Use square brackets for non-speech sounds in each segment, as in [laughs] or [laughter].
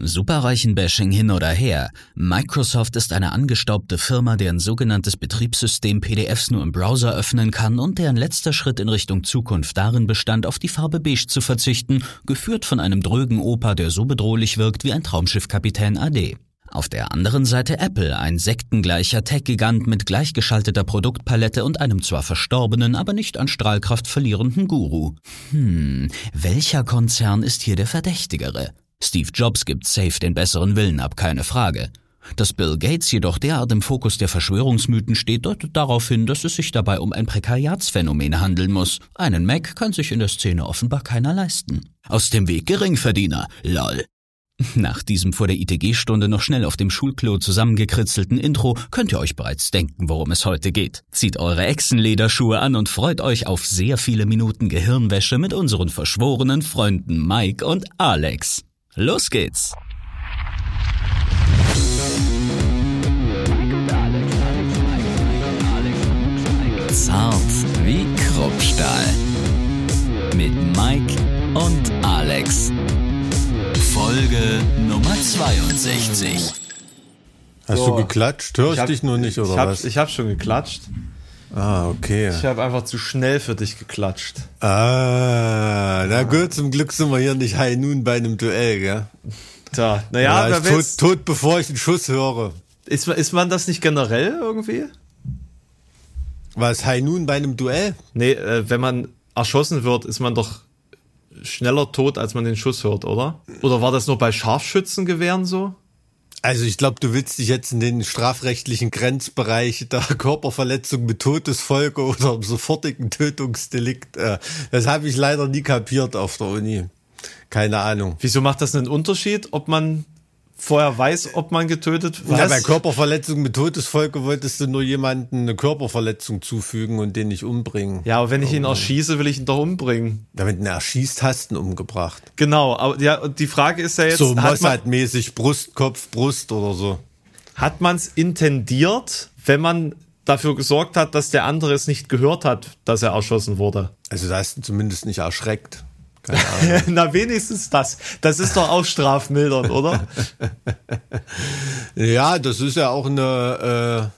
Superreichen-Bashing hin oder her, Microsoft ist eine angestaubte Firma, deren sogenanntes Betriebssystem PDFs nur im Browser öffnen kann und deren letzter Schritt in Richtung Zukunft darin bestand, auf die Farbe beige zu verzichten, geführt von einem drögen Opa, der so bedrohlich wirkt wie ein Traumschiffkapitän AD. Auf der anderen Seite Apple, ein sektengleicher Tech-Gigant mit gleichgeschalteter Produktpalette und einem zwar verstorbenen, aber nicht an Strahlkraft verlierenden Guru. Hm, welcher Konzern ist hier der Verdächtigere? Steve Jobs gibt safe den besseren Willen ab, keine Frage. Dass Bill Gates jedoch derart im Fokus der Verschwörungsmythen steht, deutet darauf hin, dass es sich dabei um ein Prekariatsphänomen handeln muss. Einen Mac kann sich in der Szene offenbar keiner leisten. Aus dem Weg Geringverdiener, lol. [laughs] Nach diesem vor der ITG-Stunde noch schnell auf dem Schulklo zusammengekritzelten Intro könnt ihr euch bereits denken, worum es heute geht. Zieht eure Echsenlederschuhe an und freut euch auf sehr viele Minuten Gehirnwäsche mit unseren verschworenen Freunden Mike und Alex. Los geht's! Zart wie Kruppstahl. Mit Mike und Alex. Folge Nummer 62. Hast So. du geklatscht? Hör ich, hab- dich nur nicht, oder ich hab, was? Ich habe schon geklatscht. Ah, okay. Ich habe einfach zu schnell für dich geklatscht. Ah, na gut, zum Glück sind wir hier nicht High Noon bei einem Duell, gell? Tja, naja, Ja, tot, tot, bevor ich einen Schuss höre. ist, man- ist man das nicht generell irgendwie? Was, High Noon bei einem Duell? Nee, äh, wenn man erschossen wird, ist man doch schneller tot, als man den Schuss hört, oder? Oder war das nur bei Scharfschützengewehren so? Also ich glaube, du willst dich jetzt in den strafrechtlichen Grenzbereich der [laughs] Körperverletzung mit Todesfolge oder im sofortigen Tötungsdelikt. Äh, das habe ich leider nie kapiert auf der Uni. Keine Ahnung. Wieso macht das einen Unterschied, ob man vorher weiß, ob man getötet Ja, bei? Körperverletzung mit Todesfolge wolltest du nur jemanden eine Körperverletzung zufügen und den nicht umbringen. Ja, aber wenn ich ihn erschieße, will ich ihn doch umbringen. Damit ihn erschießt, hast du ihn umgebracht. Genau, aber ja, die Frage ist ja jetzt, so Mossad-mäßig Brust, Kopf, Brust oder so. hat man es intendiert, wenn man dafür gesorgt hat, dass der andere es nicht gehört hat, dass er erschossen wurde? Also da hast du zumindest nicht erschreckt. [laughs] Na, wenigstens das. Das ist doch auch strafmildernd, oder? [laughs] ja, das ist ja auch eine,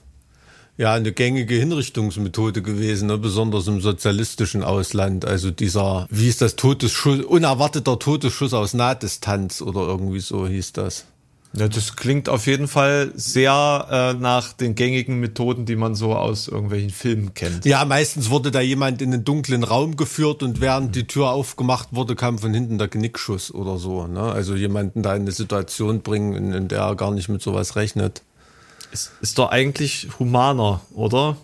äh, ja, eine gängige Hinrichtungsmethode gewesen, ne? besonders im sozialistischen Ausland. Also dieser, wie ist das, Todesschuss, unerwarteter Todesschuss aus Nahdistanz oder irgendwie so hieß das. Ja, das klingt auf jeden Fall sehr äh, nach den gängigen Methoden, die man so aus irgendwelchen Filmen kennt. Ja, meistens wurde da jemand in einen dunklen Raum geführt und während die Tür aufgemacht wurde, kam von hinten der Genickschuss oder so. Ne? Also jemanden da in eine Situation bringen, in, in der er gar nicht mit sowas rechnet. Ist, ist doch eigentlich humaner, oder?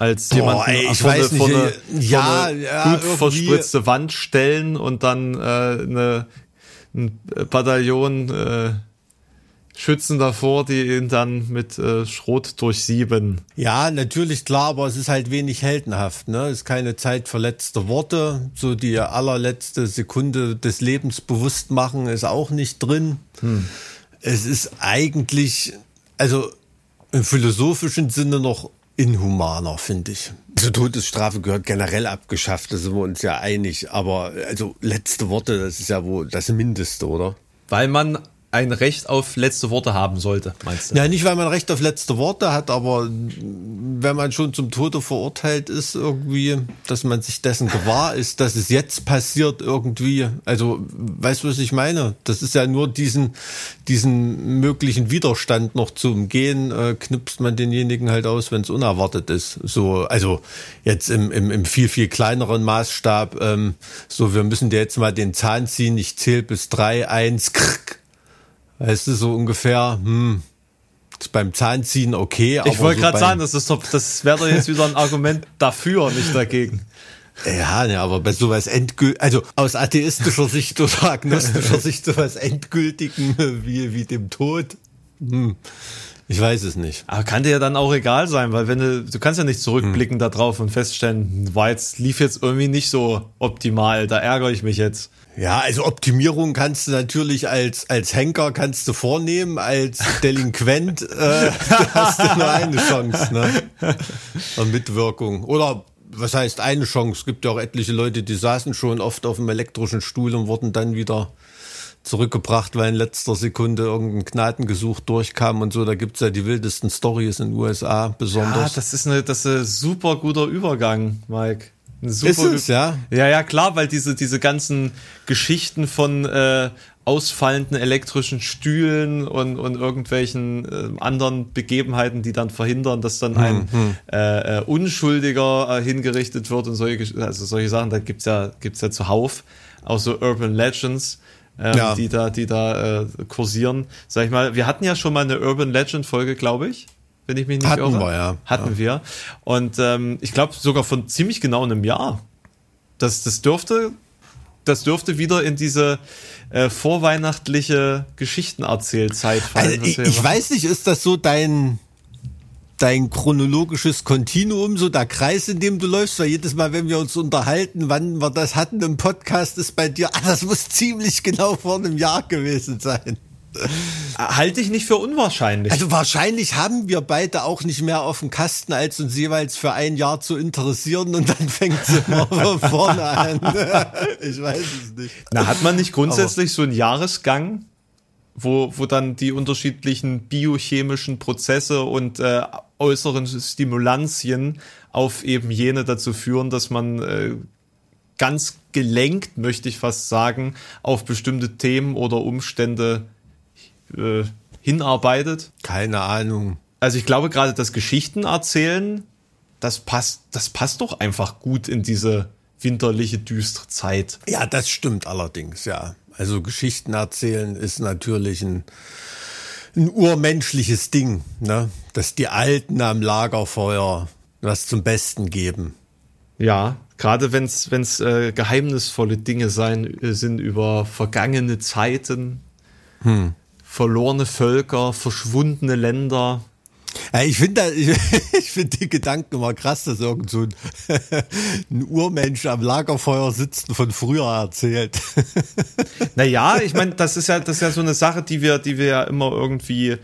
Als ey, ich vor weiß eine, vor nicht, eine, ey, ja, vor eine ja, gut verspritzte Wand stellen und dann äh, eine, ein Bataillon äh, Schützen davor, die ihn dann mit äh, Schrot durchsieben. Ja, natürlich klar, aber es ist halt wenig heldenhaft. Ne? Es ist keine Zeit für letzte Worte. So die allerletzte Sekunde des Lebens bewusst machen ist auch nicht drin. Es ist eigentlich, also im philosophischen Sinne noch inhumaner, finde ich. Also Todesstrafe gehört generell abgeschafft, da sind wir uns ja einig. Aber also letzte Worte, das ist ja wohl das Mindeste, oder? Weil man ein Recht auf letzte Worte haben sollte, meinst du? Ja, nicht, weil man Recht auf letzte Worte hat, aber wenn man schon zum Tode verurteilt ist, irgendwie, dass man sich dessen gewahr ist, dass es jetzt passiert, irgendwie. Also, weißt du, was ich meine? Das ist ja nur diesen, diesen möglichen Widerstand noch zu umgehen, äh, knipst man denjenigen halt aus, wenn es unerwartet ist. So, also jetzt im, im, im viel, viel kleineren Maßstab, ähm, so, wir müssen dir jetzt mal den Zahn ziehen, ich zähle bis drei, eins, krrk. Weißt du, so ungefähr, hm, beim Zahnziehen okay. Ich wollte so gerade sagen, das ist doch, das wäre doch jetzt wieder ein Argument [laughs] dafür, nicht dagegen. Ja, ne, aber bei sowas endgültig, also aus atheistischer Sicht oder agnostischer Sicht sowas endgültigen wie, wie dem Tod, hm, ich weiß es nicht. Aber kann dir ja dann auch egal sein, weil wenn du, du kannst ja nicht zurückblicken da drauf und feststellen, war jetzt, lief jetzt irgendwie nicht so optimal, da ärgere ich mich jetzt. Ja, also Optimierung kannst du natürlich als, als Henker kannst du vornehmen, als [laughs] Delinquent äh, hast du nur eine Chance, ne? Eine Mitwirkung. Oder was heißt eine Chance? Es gibt ja auch etliche Leute, die saßen schon oft auf dem elektrischen Stuhl und wurden dann wieder zurückgebracht, weil in letzter Sekunde irgendein Gnadengesuch durchkam und so. Da gibt's ja die wildesten Stories in den USA besonders. Ja, das ist, eine, das ist ein super guter Übergang, Mike. Super Ist es, ja? Ja, ja, klar, weil diese, diese ganzen Geschichten von äh, ausfallenden elektrischen Stühlen und, und irgendwelchen äh, anderen Begebenheiten, die dann verhindern, dass dann ein Hm, äh, äh, Unschuldiger äh, hingerichtet wird und solche, also solche Sachen, da gibt's ja, gibt's ja zuhauf, auch so Urban Legends, ähm, Ja. die da, die da äh, kursieren. Sag ich mal, wir hatten ja schon mal eine Urban Legend Folge, glaube ich. Wenn ich mich nicht Hatten irre. wir, ja. Hatten wir. Und ähm, ich glaube sogar von ziemlich genau einem Jahr. Das, das dürfte, das dürfte wieder in diese äh, vorweihnachtliche Geschichtenerzählzeit fallen. Also ich, ich weiß nicht, ist das so dein, dein chronologisches Kontinuum, so der Kreis, in dem du läufst? Weil jedes Mal, wenn wir uns unterhalten, wann wir das hatten im Podcast, ist bei dir, ah, das muss ziemlich genau vor einem Jahr gewesen sein. Halte ich nicht für unwahrscheinlich. Also wahrscheinlich haben wir beide auch nicht mehr auf dem Kasten, als uns jeweils für ein Jahr zu interessieren und dann [laughs] fängt es immer von vorne an. [laughs] Ich weiß es nicht. Na, hat man nicht grundsätzlich so einen Jahresgang, wo, wo dann die unterschiedlichen biochemischen Prozesse und äh, äußeren Stimulantien auf eben jene dazu führen, dass man äh, ganz gelenkt, möchte ich fast sagen, auf bestimmte Themen oder Umstände äh, hinarbeitet? Keine Ahnung. Also ich glaube gerade das Geschichten erzählen, das passt, das passt doch einfach gut in diese winterliche, düstere Zeit. Ja, das stimmt allerdings, ja. Also Geschichten erzählen ist natürlich ein, ein urmenschliches Ding, ne? Dass die Alten am Lagerfeuer was zum Besten geben. Ja, gerade wenn es wenn's, äh, geheimnisvolle Dinge sein äh, sind über vergangene Zeiten, verlorene Völker, verschwundene Länder. Ja, ich finde ich, [laughs] ich find die Gedanken immer krass, dass irgend so ein, [laughs] ein Urmensch am Lagerfeuer sitzt und von früher erzählt. [laughs] Naja, ich meine, das ist ja das ist ja so eine Sache, die wir die wir ja immer irgendwie,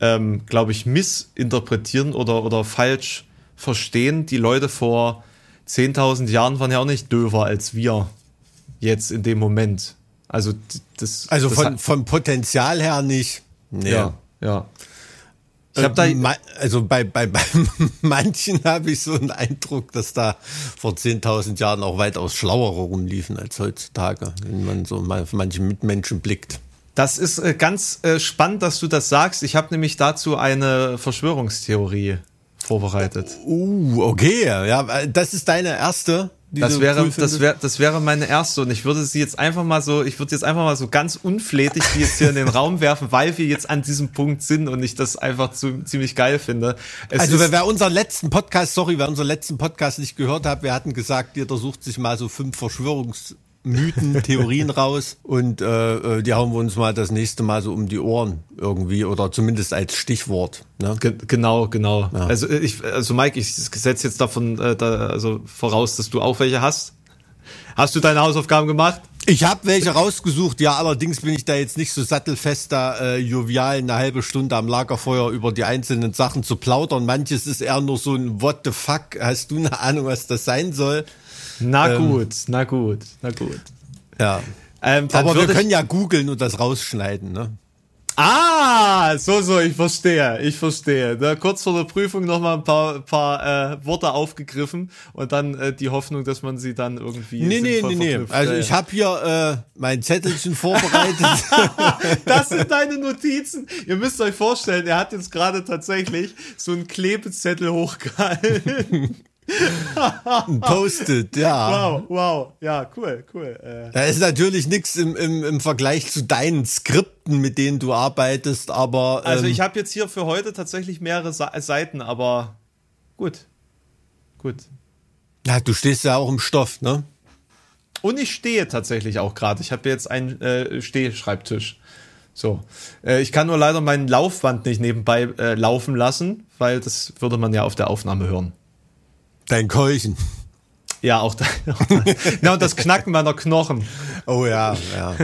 ähm, glaube ich, missinterpretieren oder oder falsch verstehen. Die Leute vor 10.000 Jahren waren ja auch nicht döver als wir jetzt in dem Moment. Also das Also das von, vom Potenzial her nicht. Nee. ja ja. Ich habe da Äh, ma- also bei, bei, bei [laughs] manchen habe ich so einen Eindruck, dass da vor 10.000 Jahren auch weitaus schlauere rumliefen als heutzutage, wenn man so mal auf manche Mitmenschen blickt. Das ist äh, ganz äh, spannend, dass du das sagst. Ich habe nämlich dazu eine Verschwörungstheorie vorbereitet. Uh, okay, ja, das ist deine erste. Das wäre, cool das wäre, das wäre meine erste und ich würde sie jetzt einfach mal so, ich würde jetzt einfach mal so ganz unflätig die jetzt hier in den [laughs] Raum werfen, weil wir jetzt an diesem Punkt sind und ich das einfach zu, ziemlich geil finde. Es Also wer, wer unseren letzten Podcast, sorry, wer unseren letzten Podcast nicht gehört hat, wir hatten gesagt, jeder sucht sich mal so fünf Verschwörungsmythen, [laughs] Theorien raus und äh, äh, die hauen wir uns mal das nächste Mal so um die Ohren irgendwie oder zumindest als Stichwort. Ne? Ge genau, genau. Also äh, ich, also Mike, ich setze jetzt davon, äh, da, also voraus, dass du auch welche hast. Hast du deine Hausaufgaben gemacht? Ich habe welche rausgesucht, ja, allerdings bin ich da jetzt nicht so sattelfest, da äh, jovial eine halbe Stunde am Lagerfeuer über die einzelnen Sachen zu plaudern. Manches ist eher nur so ein What the fuck, hast du eine Ahnung, was das sein soll? Na gut, na gut, na gut. Ja. Ähm, Aber wir können ja googeln und das rausschneiden, ne? Ah, so, so, ich verstehe, ich verstehe. Da kurz vor der Prüfung nochmal ein paar, paar äh, Worte aufgegriffen und dann äh, die Hoffnung, dass man sie dann irgendwie. Nee, nee, nee, nee. Also ich habe hier äh, mein Zettelchen [laughs] vorbereitet. [laughs] Das sind deine Notizen. Ihr müsst euch vorstellen, er hat jetzt gerade tatsächlich so einen Klebezettel hochgehalten. [laughs] [laughs] Post-it, ja. Wow, wow, ja, cool, cool. Äh, Da ist natürlich nichts im, im, im Vergleich zu deinen Skripten, mit denen du arbeitest, aber ähm, also ich habe jetzt hier für heute tatsächlich mehrere Seiten, aber gut, gut. ja, du stehst ja auch im Stoff, ne? Und ich stehe tatsächlich auch gerade. Ich habe jetzt einen äh, Stehschreibtisch. So. Äh, ich kann nur leider mein Laufband nicht nebenbei äh, laufen lassen, weil das würde man ja auf der Aufnahme hören. Dein Keuchen. Ja, auch da. [laughs] ja, und das Knacken meiner Knochen. Oh ja, ja.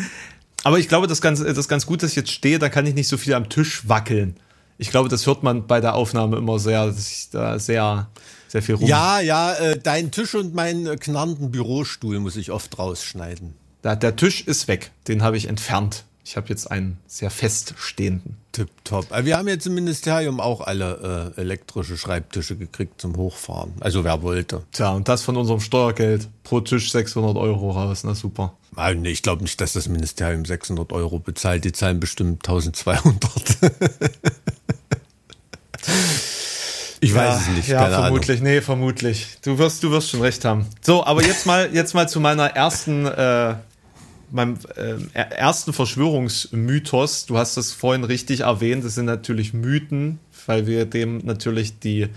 [laughs] Aber ich glaube, das ist ganz, das ist ganz gut, dass ich jetzt stehe, da kann ich nicht so viel am Tisch wackeln. Ich glaube, das hört man bei der Aufnahme immer sehr, dass ich da sehr, sehr viel rum. Ja, ja, äh, dein Tisch und meinen knarrenden Bürostuhl muss ich oft rausschneiden. Der, der Tisch ist weg. Den habe ich entfernt. Ich habe jetzt einen sehr feststehenden. Tipptopp. Wir haben jetzt im Ministerium auch alle äh, elektrische Schreibtische gekriegt zum Hochfahren. Also wer wollte. Tja, und das von unserem Steuergeld. Pro Tisch 600 Euro raus. Na super. Nein, ich glaube nicht, dass das Ministerium 600 Euro bezahlt. Die zahlen bestimmt 1200. [laughs] Ich weiß ja, es nicht. Ja, vermutlich. Ahnung. Nee, vermutlich. Du wirst, du wirst schon recht haben. So, aber jetzt mal, jetzt mal zu meiner ersten äh, meinem äh, ersten Verschwörungsmythos, du hast das vorhin richtig erwähnt, das sind natürlich Mythen, weil wir dem natürlich die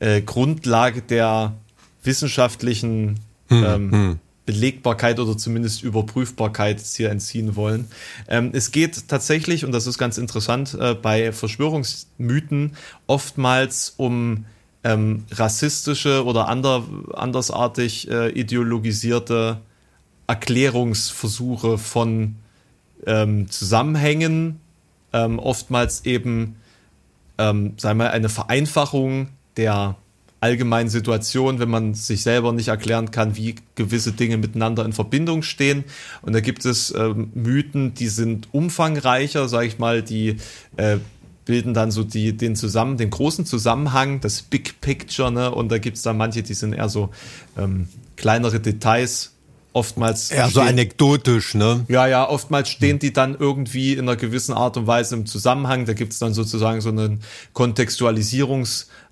äh, Grundlage der wissenschaftlichen hm, ähm, hm. Belegbarkeit oder zumindest Überprüfbarkeit hier entziehen wollen. Ähm, es geht tatsächlich, und das ist ganz interessant, äh, bei Verschwörungsmythen oftmals um ähm, rassistische oder ander, andersartig äh, ideologisierte Erklärungsversuche von ähm, Zusammenhängen, ähm, oftmals eben, ähm, sagen wir, eine Vereinfachung der allgemeinen Situation, wenn man sich selber nicht erklären kann, wie gewisse Dinge miteinander in Verbindung stehen. Und da gibt es ähm, Mythen, die sind umfangreicher, sage ich mal, die äh, bilden dann so die, den zusammen, den großen Zusammenhang, das Big Picture, ne? Und da gibt es dann manche, die sind eher so ähm, kleinere Details oftmals. Ja, so anekdotisch, ne? Ja, ja, oftmals stehen die dann irgendwie in einer gewissen Art und Weise im Zusammenhang. Da gibt es dann sozusagen so einen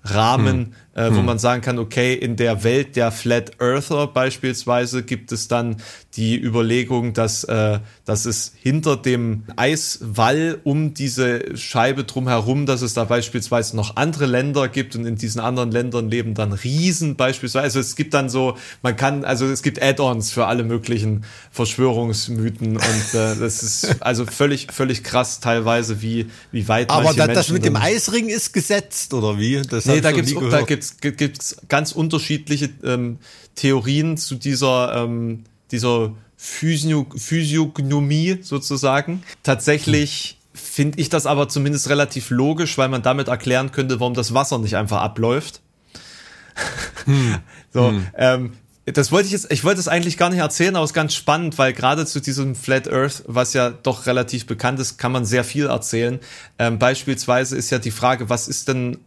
Kontextualisierungsrahmen, hm äh, wo hm. man sagen kann, okay, in der Welt der Flat Earther beispielsweise gibt es dann die Überlegung, dass, äh, dass es hinter dem Eiswall um diese Scheibe drumherum, dass es da beispielsweise noch andere Länder gibt und in diesen anderen Ländern leben dann Riesen beispielsweise. Also es gibt dann so, man kann, also es gibt Add-ons für alle möglichen Verschwörungsmythen und äh, das ist also völlig, völlig krass teilweise, wie, wie weit Aber da, das mit dem Eisring ist gesetzt, oder wie? Das nee, da gibt's, da gibt's gibt es ganz unterschiedliche ähm, Theorien zu dieser, ähm, dieser Physio Physiognomie sozusagen. Tatsächlich finde ich das aber zumindest relativ logisch, weil man damit erklären könnte, warum das Wasser nicht einfach abläuft. Hm. [laughs] so, hm. Ähm, das wollte ich jetzt, ich wollte es eigentlich gar nicht erzählen, aber es ist ganz spannend, weil gerade zu diesem Flat Earth, was ja doch relativ bekannt ist, kann man sehr viel erzählen. Ähm, beispielsweise ist ja die Frage, was ist denn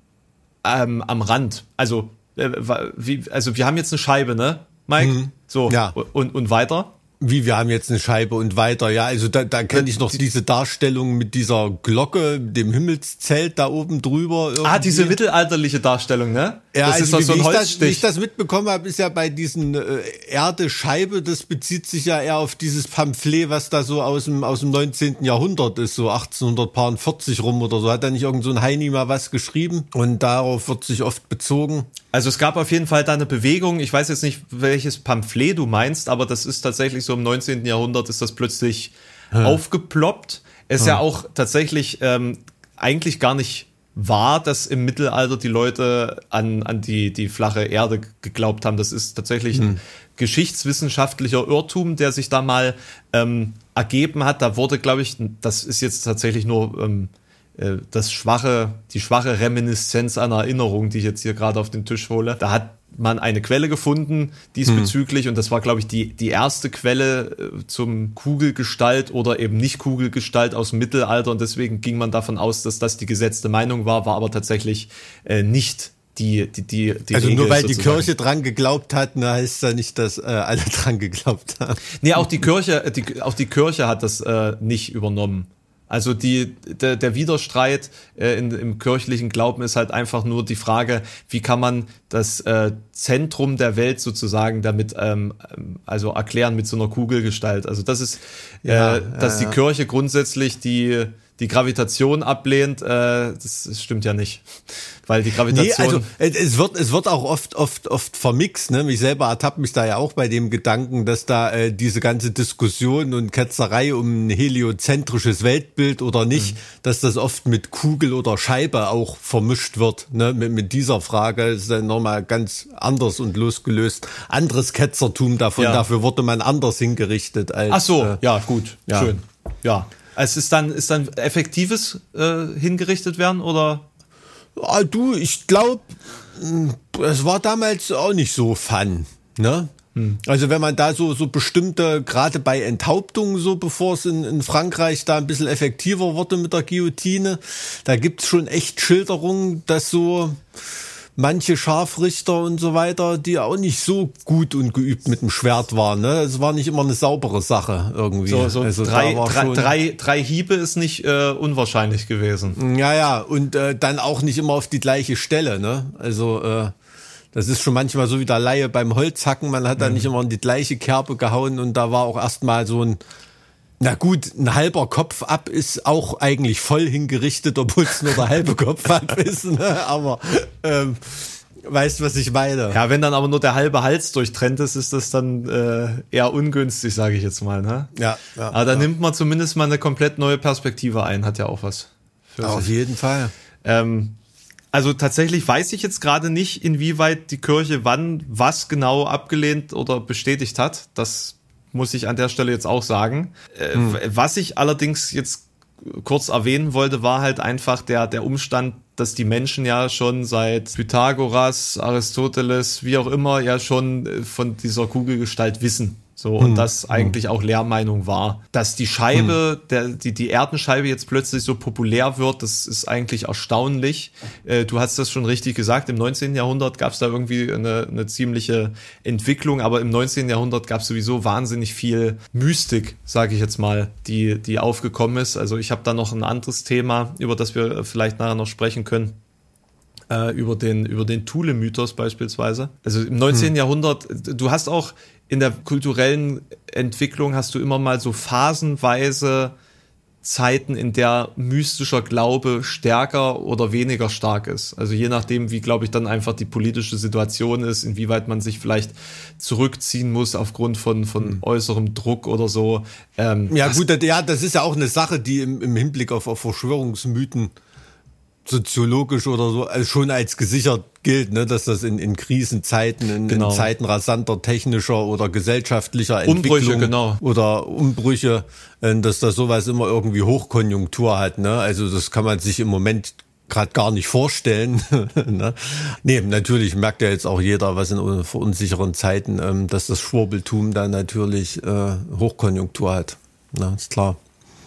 ähm, am Rand. Also, äh, wie, also wir haben jetzt eine Scheibe, ne, Mike? Mhm. So, ja. und, und weiter? Wie, wir haben jetzt eine Scheibe und weiter, ja. Also da, da kenne ich noch diese Darstellung mit dieser Glocke, dem Himmelszelt da oben drüber. Irgendwie. Ah, diese mittelalterliche Darstellung, ne? Ja, das also ist doch so ein Holzstich. Ich das, wie ich das mitbekommen habe, ist ja bei diesen äh, Erde-Scheibe, das bezieht sich ja eher auf dieses Pamphlet, was da so aus dem, aus dem 19. Jahrhundert ist, so 1840 rum oder so. Hat da nicht irgend so ein Heini mal was geschrieben? Und darauf wird sich oft bezogen. Also es gab auf jeden Fall da eine Bewegung. Ich weiß jetzt nicht, welches Pamphlet du meinst, aber das ist tatsächlich so im 19. Jahrhundert ist das plötzlich hm. aufgeploppt. Es ist hm. ja auch tatsächlich ähm, eigentlich gar nicht wahr, dass im Mittelalter die Leute an, an die, die flache Erde geglaubt haben. Das ist tatsächlich hm. ein geschichtswissenschaftlicher Irrtum, der sich da mal ähm, ergeben hat. Da wurde, glaube ich, das ist jetzt tatsächlich nur ähm, äh, das schwache, die schwache Reminiszenz einer Erinnerung, die ich jetzt hier gerade auf den Tisch hole. Da hat man eine Quelle gefunden diesbezüglich hm. und das war, glaube ich, die, die erste Quelle äh, zum Kugelgestalt oder eben nicht Kugelgestalt aus dem Mittelalter und deswegen ging man davon aus, dass das die gesetzte Meinung war, war aber tatsächlich äh, nicht die, die, die, die Also Regel nur weil sozusagen. die Kirche dran geglaubt hat, na, heißt ja nicht, dass äh, alle [laughs] dran geglaubt haben. Nee, auch die Kirche, die, auch die Kirche hat das äh, nicht übernommen. Also die, der, der Widerstreit äh, in, im kirchlichen Glauben ist halt einfach nur die Frage, wie kann man das äh, Zentrum der Welt sozusagen damit ähm, also erklären mit so einer Kugelgestalt. Also das ist, äh, ja, dass die Kirche grundsätzlich die die Gravitation ablehnt, äh, das, das stimmt ja nicht. [laughs] Weil die Gravitation. Nee, also es wird, es wird auch oft, oft, oft vermixt. Ne? Mich selber ertappt mich da ja auch bei dem Gedanken, dass da äh, diese ganze Diskussion und Ketzerei um ein heliozentrisches Weltbild oder nicht, mhm. dass das oft mit Kugel oder Scheibe auch vermischt wird. Ne? Mit, mit dieser Frage ist dann nochmal ganz anders und losgelöst. Anderes Ketzertum davon, ja. dafür wurde man anders hingerichtet als. Ach so, äh, ja, gut, ja. schön. Ja, es ist dann, ist dann effektives äh, hingerichtet werden oder? Ah, du, ich glaube, hm, es war damals auch nicht so fun, ne? Hm. Also wenn man da so, so bestimmte, gerade bei Enthauptungen so, bevor es in, in Frankreich da ein bisschen effektiver wurde mit der Guillotine, da gibt's schon echt Schilderungen, dass so manche Scharfrichter und so weiter, die auch nicht so gut und geübt mit dem Schwert waren. Ne? Es war nicht immer eine saubere Sache irgendwie. So, so also drei, drei, drei, drei Hiebe ist nicht äh, unwahrscheinlich gewesen. Ja, ja, und äh, dann auch nicht immer auf die gleiche Stelle. Ne? Also äh, das ist schon manchmal so wie der Laie beim Holzhacken. Man hat mhm. da nicht immer in die gleiche Kerbe gehauen und da war auch erstmal so ein na gut, ein halber Kopf ab ist auch eigentlich voll hingerichtet, obwohl es nur der halbe Kopf ab ist. Ne? Aber ähm, weißt, was ich meine. Ja, wenn dann aber nur der halbe Hals durchtrennt ist, ist das dann äh, eher ungünstig, sage ich jetzt mal. Ne? Ja, ja. Aber da ja. nimmt man zumindest mal eine komplett neue Perspektive ein, hat ja auch was. Auf sich. jeden Fall. Ähm, also tatsächlich weiß ich jetzt gerade nicht, inwieweit die Kirche wann was genau abgelehnt oder bestätigt hat. Das muss ich an der Stelle jetzt auch sagen. Äh, hm. Was ich allerdings jetzt kurz erwähnen wollte, war halt einfach der, der Umstand, dass die Menschen ja schon seit Pythagoras, Aristoteles, wie auch immer, ja schon äh, von dieser Kugelgestalt wissen. So, und hm. das hm. eigentlich auch Lehrmeinung war. Dass die Scheibe, hm. der, die, die Erdenscheibe jetzt plötzlich so populär wird, das ist eigentlich erstaunlich. Äh, du hast das schon richtig gesagt, im 19. Jahrhundert gab es da irgendwie eine, eine ziemliche Entwicklung, aber im 19. Jahrhundert gab es sowieso wahnsinnig viel Mystik, sage ich jetzt mal, die, die aufgekommen ist. Also ich habe da noch ein anderes Thema, über das wir vielleicht nachher noch sprechen können äh, über den, über den Thule-Mythos beispielsweise. Also im 19. Hm. Jahrhundert, du hast auch in der kulturellen Entwicklung hast du immer mal so phasenweise Zeiten, in der mystischer Glaube stärker oder weniger stark ist. Also je nachdem, wie, glaube ich, dann einfach die politische Situation ist, inwieweit man sich vielleicht zurückziehen muss aufgrund von, von mhm. äußerem Druck oder so. Ähm, ja, gut, ja, das ist ja auch eine Sache, die im, im Hinblick auf, auf Verschwörungsmythen soziologisch oder so also schon als gesichert gilt, ne, dass das in, in Krisenzeiten, in, genau. in Zeiten rasanter technischer oder gesellschaftlicher Entwicklung Umbrüche, genau. oder Umbrüche, äh, dass das sowas immer irgendwie Hochkonjunktur hat. Ne? Also das kann man sich im Moment gerade gar nicht vorstellen. [laughs] ne? Nee, natürlich merkt ja jetzt auch jeder, was in unsicheren Zeiten, ähm, dass das Schwurbeltum dann natürlich äh, Hochkonjunktur hat. Ne? Ist klar.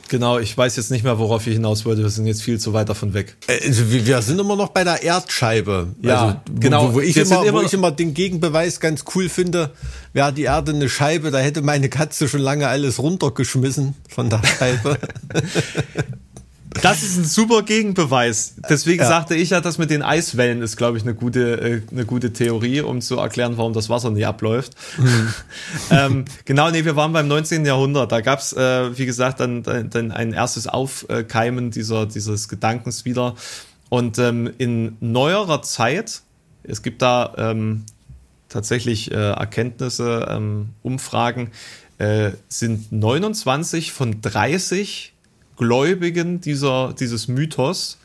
Genau, ich weiß jetzt nicht mehr, worauf ich hinaus wollte. Wir sind jetzt viel zu weit davon weg. Äh, also wir sind immer noch bei der Erdscheibe. Ja, also, genau. Wo, wo ich immer, immer, wo ich immer den Gegenbeweis ganz cool finde, wäre die Erde eine Scheibe, da hätte meine Katze schon lange alles runtergeschmissen von der Scheibe. [laughs] Das ist ein super Gegenbeweis. Deswegen ja. sagte ich ja, dass mit den Eiswellen ist, glaube ich, eine gute, äh, eine gute Theorie, um zu erklären, warum das Wasser nicht abläuft. Mhm. [laughs] ähm, genau, nee, wir waren beim 19. Jahrhundert. Da gab es, äh, wie gesagt, dann, dann ein erstes Aufkeimen dieser, dieses Gedankens wieder. Und ähm, in neuerer Zeit, es gibt da ähm, tatsächlich äh, Erkenntnisse, ähm, Umfragen, äh, sind 29 von 30 Gläubigen dieser, dieses Mythos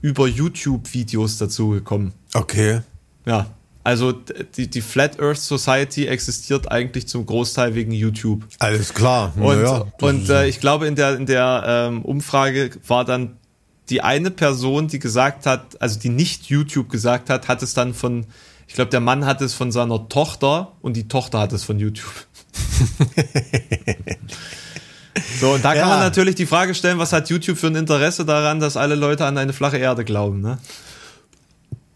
über YouTube-Videos dazugekommen. Okay. Ja. Also die, die Flat Earth Society existiert eigentlich zum Großteil wegen YouTube. Alles klar. Und, ja, und äh, ich glaube, in der, in der ähm, Umfrage war dann die eine Person, die gesagt hat, also die nicht YouTube gesagt hat, hat es dann von, ich glaube, der Mann hat es von seiner Tochter und die Tochter hat es von YouTube. [laughs] So, und da kann ja. man natürlich die Frage stellen, was hat YouTube für ein Interesse daran, dass alle Leute an eine flache Erde glauben, ne?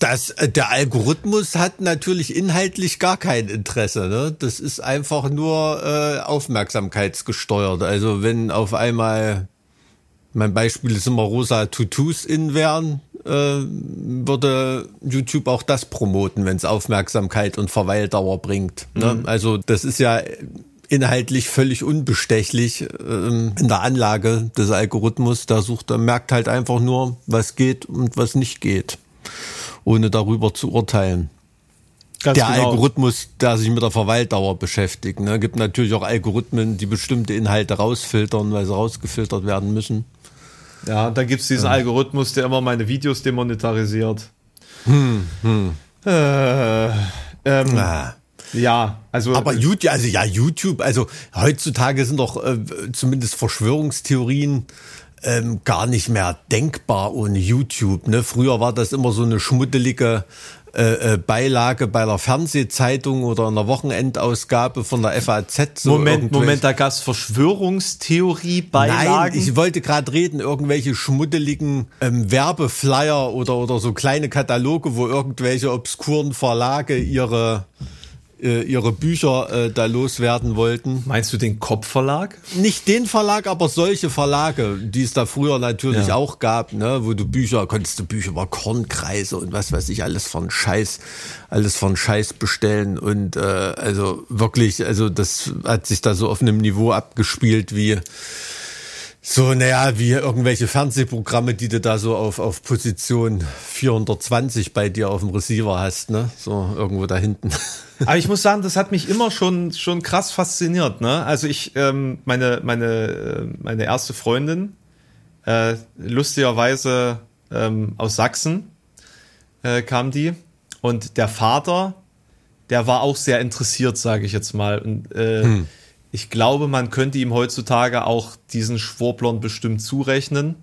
Das, äh, der Algorithmus hat natürlich inhaltlich gar kein Interesse. Ne? Das ist einfach nur äh, aufmerksamkeitsgesteuert. Also wenn auf einmal, mein Beispiel ist immer rosa Tutus in wären, äh, würde YouTube auch das promoten, wenn es Aufmerksamkeit und Verweildauer bringt. Ne? Mhm. Also das ist ja inhaltlich völlig unbestechlich ähm, in der Anlage des Algorithmus. Da sucht er, merkt halt einfach nur, was geht und was nicht geht, ohne darüber zu urteilen. Ganz der genau. Algorithmus, der sich mit der Verweildauer beschäftigt. Ne, gibt natürlich auch Algorithmen, die bestimmte Inhalte rausfiltern, weil sie rausgefiltert werden müssen. Ja, dann gibt's diesen ja. Algorithmus, der immer meine Videos demonetarisiert. Hm, hm. Äh, ähm, ah. Ja, also. Aber YouTube, also ja, YouTube, also heutzutage sind doch äh, zumindest Verschwörungstheorien ähm, gar nicht mehr denkbar ohne YouTube. Ne? Früher war das immer so eine schmuddelige äh, äh, Beilage bei der Fernsehzeitung oder einer Wochenendausgabe von der FAZ. So Moment, Moment, da gab's Verschwörungstheorie-Beilagen? Nein, ich wollte gerade reden, irgendwelche schmuddeligen ähm, Werbeflyer oder, oder so kleine Kataloge, wo irgendwelche obskuren Verlage ihre äh, ihre Bücher äh, da loswerden wollten. Meinst du den Kopfverlag? Nicht den Verlag, aber solche Verlage, die es da früher natürlich ja. auch gab, ne, wo du Bücher, konntest du Bücher über Kornkreise und was weiß ich, alles von Scheiß, alles von Scheiß bestellen und äh, also wirklich, also das hat sich da so auf einem Niveau abgespielt wie so, naja, wie irgendwelche Fernsehprogramme, die du da so auf, auf Position 420 bei dir auf dem Receiver hast, ne? So irgendwo da hinten. [laughs] Aber ich muss sagen, das hat mich immer schon, schon krass fasziniert, ne? Also ich, ähm, meine, meine, äh, meine erste Freundin, äh, lustigerweise ähm, aus Sachsen äh, kam die. Und der Vater, der war auch sehr interessiert, sage ich jetzt mal. Und äh, hm ich glaube, man könnte ihm heutzutage auch diesen Schwurblern bestimmt zurechnen.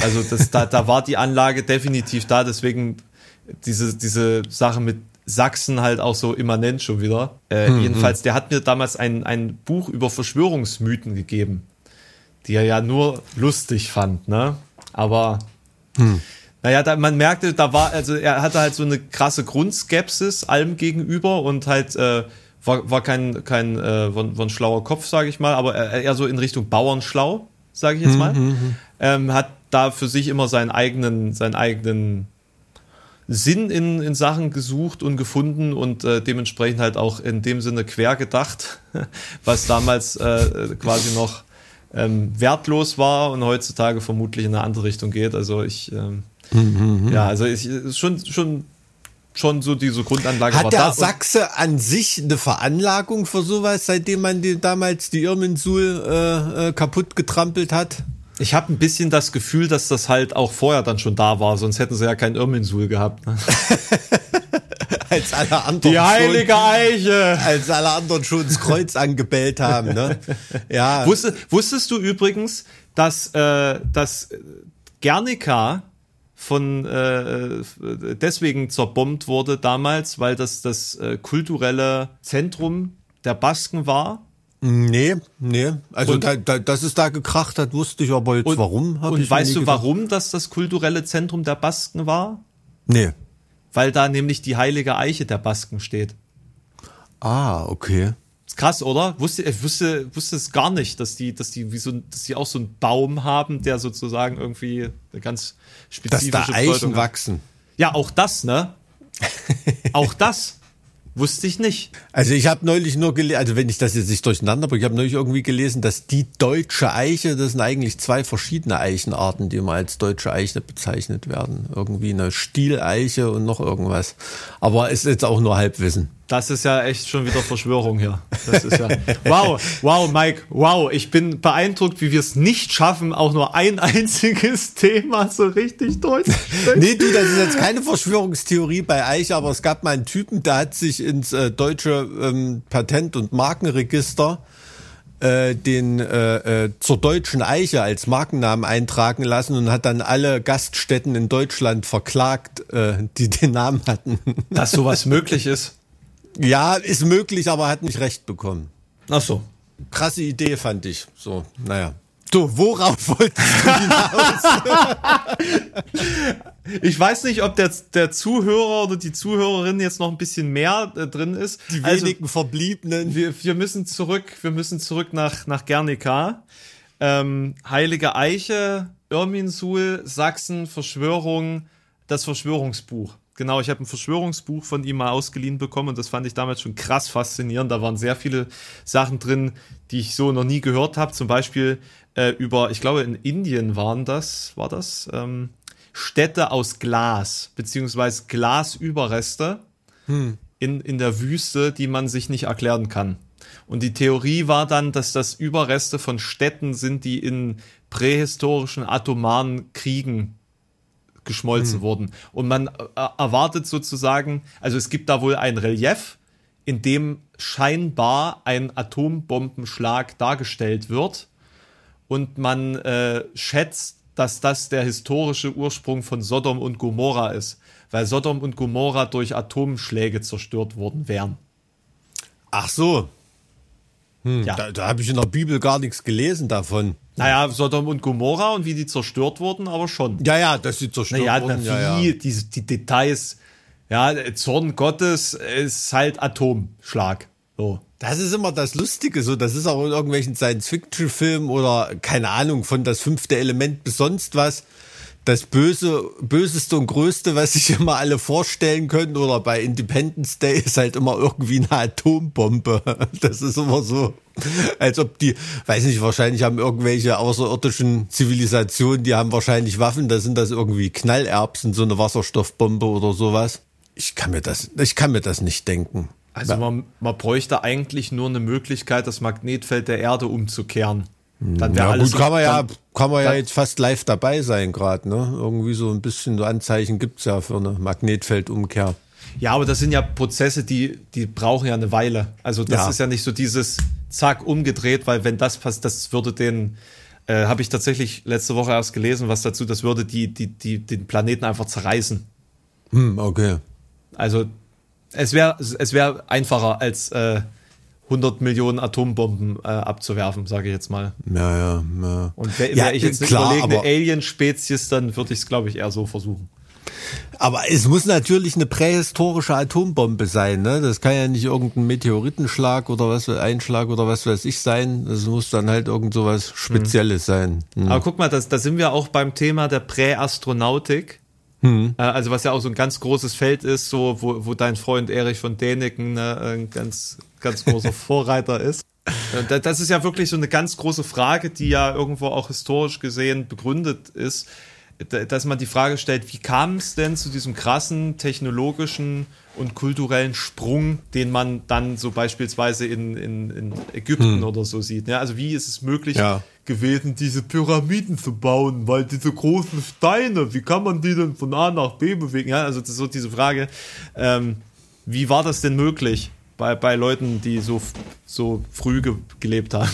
Also das, da, da war die Anlage definitiv da, deswegen diese, diese Sache mit Sachsen halt auch so immanent schon wieder. Äh, hm, jedenfalls, hm. der hat mir damals ein, ein Buch über Verschwörungsmythen gegeben, die er ja nur lustig fand, ne? Aber hm. naja, da, man merkte, da war, also er hatte halt so eine krasse Grundskepsis allem gegenüber und halt äh, war, war kein, kein äh, war, war ein schlauer Kopf, sage ich mal, aber eher so in Richtung Bauernschlau, sage ich jetzt mal. Mhm, mhm, ähm, hat da für sich immer seinen eigenen, seinen eigenen Sinn in, in Sachen gesucht und gefunden und äh, dementsprechend halt auch in dem Sinne quer gedacht, [laughs] was damals äh, quasi noch ähm, wertlos war und heutzutage vermutlich in eine andere Richtung geht. Also ich, ähm, mhm, mhm. ja, also ich, schon, schon schon so diese Grundanlage Hat der Sachse an sich eine Veranlagung für sowas, seitdem man die, damals die Irminsul äh, äh, kaputt getrampelt hat? Ich habe ein bisschen das Gefühl, dass das halt auch vorher dann schon da war, sonst hätten sie ja kein Irminsul gehabt. Ne? [laughs] als alle anderen die heilige schon, Eiche, als alle anderen schon das Kreuz angebellt haben. Ne? Ja. Wusstest, wusstest du übrigens, dass, äh, dass Gernika von äh, deswegen zerbombt wurde damals, weil das das äh, kulturelle Zentrum der Basken war. Nee, nee. Also und, da, da, dass es da gekracht hat, wusste ich aber jetzt und, warum. Und ich weißt du, gedacht. warum das das kulturelle Zentrum der Basken war? Nee. Weil da nämlich die heilige Eiche der Basken steht. Ah, okay. Ist krass, oder? Wusste, ich wusste, wusste es gar nicht, dass die, dass die wie so, dass die auch so einen Baum haben, der sozusagen irgendwie eine ganz spezifische Dass da Eichen wachsen. Ja, auch das, ne? auch das. Wusste ich nicht. Also ich habe neulich nur gelesen, also wenn ich das jetzt nicht durcheinander bringe, ich habe neulich irgendwie gelesen, dass die deutsche Eiche, das sind eigentlich zwei verschiedene Eichenarten, die immer als deutsche Eiche bezeichnet werden. Irgendwie eine Stieleiche und noch irgendwas. Aber ist jetzt auch nur Halbwissen. Das ist ja echt schon wieder Verschwörung hier. Das ist ja. Wow, wow, Mike, wow. Ich bin beeindruckt, wie wir es nicht schaffen, auch nur ein einziges [laughs] Thema so richtig durchzusprechen. Nee, du, das ist jetzt keine Verschwörungstheorie bei Eiche, aber es gab mal einen Typen, der hat sich ins äh, deutsche ähm, Patent- und Markenregister äh, den äh, äh, zur deutschen Eiche als Markennamen eintragen lassen und hat dann alle Gaststätten in Deutschland verklagt, äh, die den Namen hatten. Dass sowas möglich ist. Ja, ist möglich, aber hat nicht recht bekommen. Ach so. Krasse Idee fand ich. So, naja. So, worauf wolltest du hinaus? [laughs] ich weiß nicht, ob der, der Zuhörer oder die Zuhörerin jetzt noch ein bisschen mehr äh, drin ist. Die also, wenigen Verbliebenen. Wir, wir müssen zurück, wir müssen zurück nach, nach Gernika. Ähm, Heilige Eiche, Irminsul, Sachsen, Verschwörung, das Verschwörungsbuch. Genau, ich habe ein Verschwörungsbuch von ihm mal ausgeliehen bekommen und das fand ich damals schon krass faszinierend. Da waren sehr viele Sachen drin, die ich so noch nie gehört habe. Zum Beispiel äh, über, ich glaube in Indien waren das, war das, ähm, Städte aus Glas, beziehungsweise Glasüberreste hm. in, in der Wüste, die man sich nicht erklären kann. Und die Theorie war dann, dass das Überreste von Städten sind, die in prähistorischen atomaren Kriegen geschmolzen mhm. wurden. Und man äh, erwartet sozusagen, also es gibt da wohl ein Relief, in dem scheinbar ein Atombombenschlag dargestellt wird. Und man äh, schätzt, dass das der historische Ursprung von Sodom und Gomorra ist, weil Sodom und Gomorra durch Atomschläge zerstört worden wären. Ach so. Hm, ja. Da, da habe ich in der Bibel gar nichts gelesen davon. Naja, Sodom und Gomorra und wie die zerstört wurden, aber schon. Ja, ja, dass sie zerstört naja, wurden. Na, wie, ja, ja. Die, die Details. Ja, Zorn Gottes ist halt Atomschlag. So. Das ist immer das Lustige, so. Das ist auch in irgendwelchen Science-Fiction-Filmen oder keine Ahnung von das fünfte Element bis sonst was das Böse, Böseste und Größte, was sich immer alle vorstellen können, oder bei Independence Day ist halt immer irgendwie eine Atombombe. [laughs] Das ist immer so, als ob die, weiß nicht, wahrscheinlich haben irgendwelche außerirdischen Zivilisationen, die haben wahrscheinlich Waffen, da sind das irgendwie Knallerbsen, so eine Wasserstoffbombe oder sowas. Ich kann mir das, ich kann mir das nicht denken. Also man, man bräuchte eigentlich nur eine Möglichkeit, das Magnetfeld der Erde umzukehren. Dann wäre ja, alles. Gut, kann man ja, kann man ja jetzt fast live dabei sein gerade, ne? Irgendwie so ein bisschen so Anzeichen gibt's ja für eine Magnetfeldumkehr. Ja, aber das sind ja Prozesse, die, die brauchen ja eine Weile. Also das ja. ist ja nicht so dieses Zack umgedreht, weil wenn das passt, das würde den, äh, habe ich tatsächlich letzte Woche erst gelesen, was dazu, das würde die, die, die, den Planeten einfach zerreißen. Hm, okay. Also es wäre es wäre einfacher als äh, 100 Millionen Atombomben äh, abzuwerfen, sage ich jetzt mal. Ja, ja, ja. Und wäre ja, ich jetzt klar, eine Alien-Spezies, dann würde ich es, glaube ich, eher so versuchen. Aber es muss natürlich eine prähistorische Atombombe sein, ne? Das kann ja nicht irgendein Meteoritenschlag oder was, Einschlag oder was weiß ich sein. Das muss dann halt irgend so was Spezielles mhm. sein. Mhm. Aber guck mal, da das sind wir auch beim Thema der Präastronautik. Mhm. Also was ja auch so ein ganz großes Feld ist, so wo, wo dein Freund Erich von Däniken ne, ein ganz ganz großer [laughs] Vorreiter ist. Das ist ja wirklich so eine ganz große Frage, die ja irgendwo auch historisch gesehen begründet ist, dass man die Frage stellt, wie kam es denn zu diesem krassen technologischen und kulturellen Sprung, den man dann so beispielsweise in, in, in Ägypten hm. oder so sieht. Ja, also wie ist es möglich ja. gewesen, diese Pyramiden zu bauen, weil diese großen Steine, wie kann man die denn von A nach B bewegen? Ja, also das ist so diese Frage, ähm, wie war das denn möglich? bei, bei Leuten, die so, so früh ge gelebt haben.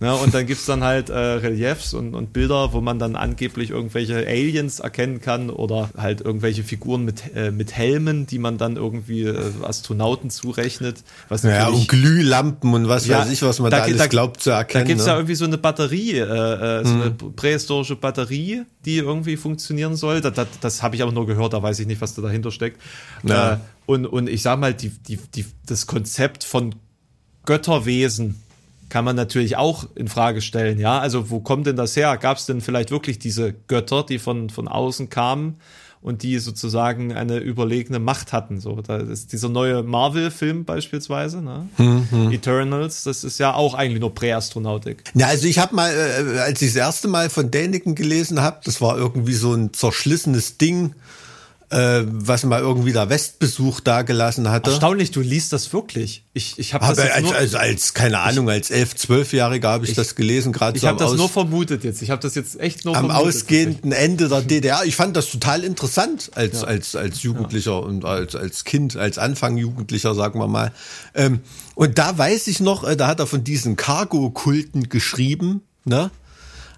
Ne? Und dann gibt es dann halt äh, Reliefs und, und Bilder, wo man dann angeblich irgendwelche Aliens erkennen kann oder halt irgendwelche Figuren mit, äh, mit Helmen, die man dann irgendwie äh, Astronauten zurechnet. Was ja, und Glühlampen und was ja, weiß ich, was man da, da alles da, glaubt zu erkennen. Da gibt es ne? ja irgendwie so eine Batterie, äh, äh, so eine hm. prähistorische Batterie, die irgendwie funktionieren soll. Das, das, das habe ich aber nur gehört, da weiß ich nicht, was da dahinter steckt. Ja. Äh, und, und ich sag mal, die, die, die, das Konzept von Götterwesen kann man natürlich auch in Frage stellen. Ja, also wo kommt denn das her? Gab es denn vielleicht wirklich diese Götter, die von, von außen kamen und die sozusagen eine überlegene Macht hatten? So, da ist dieser neue Marvel-Film beispielsweise, ne? Mhm. Eternals, das ist ja auch eigentlich nur Präastronautik. Ja, also ich habe mal, äh, als ich das erste Mal von Däniken gelesen habe, das war irgendwie so ein zerschlissenes Ding was mal irgendwie der Westbesuch da gelassen hatte. Erstaunlich, du liest das wirklich. Ich, ich habe hab das als, als, als, keine Ahnung, als elf, zwölfjähriger habe ich, ich, das gelesen, gerade. Ich habe das Aus, nur vermutet jetzt. Ich habe das jetzt echt nur am vermutet. Am ausgehenden Ende der DDR. Ich fand das total interessant als, ja. als, als Jugendlicher ja. und als, als Kind, als Anfang Jugendlicher, sagen wir mal. Ähm, und da weiß ich noch, äh, da hat er von diesen Cargo-Kulten geschrieben, ne?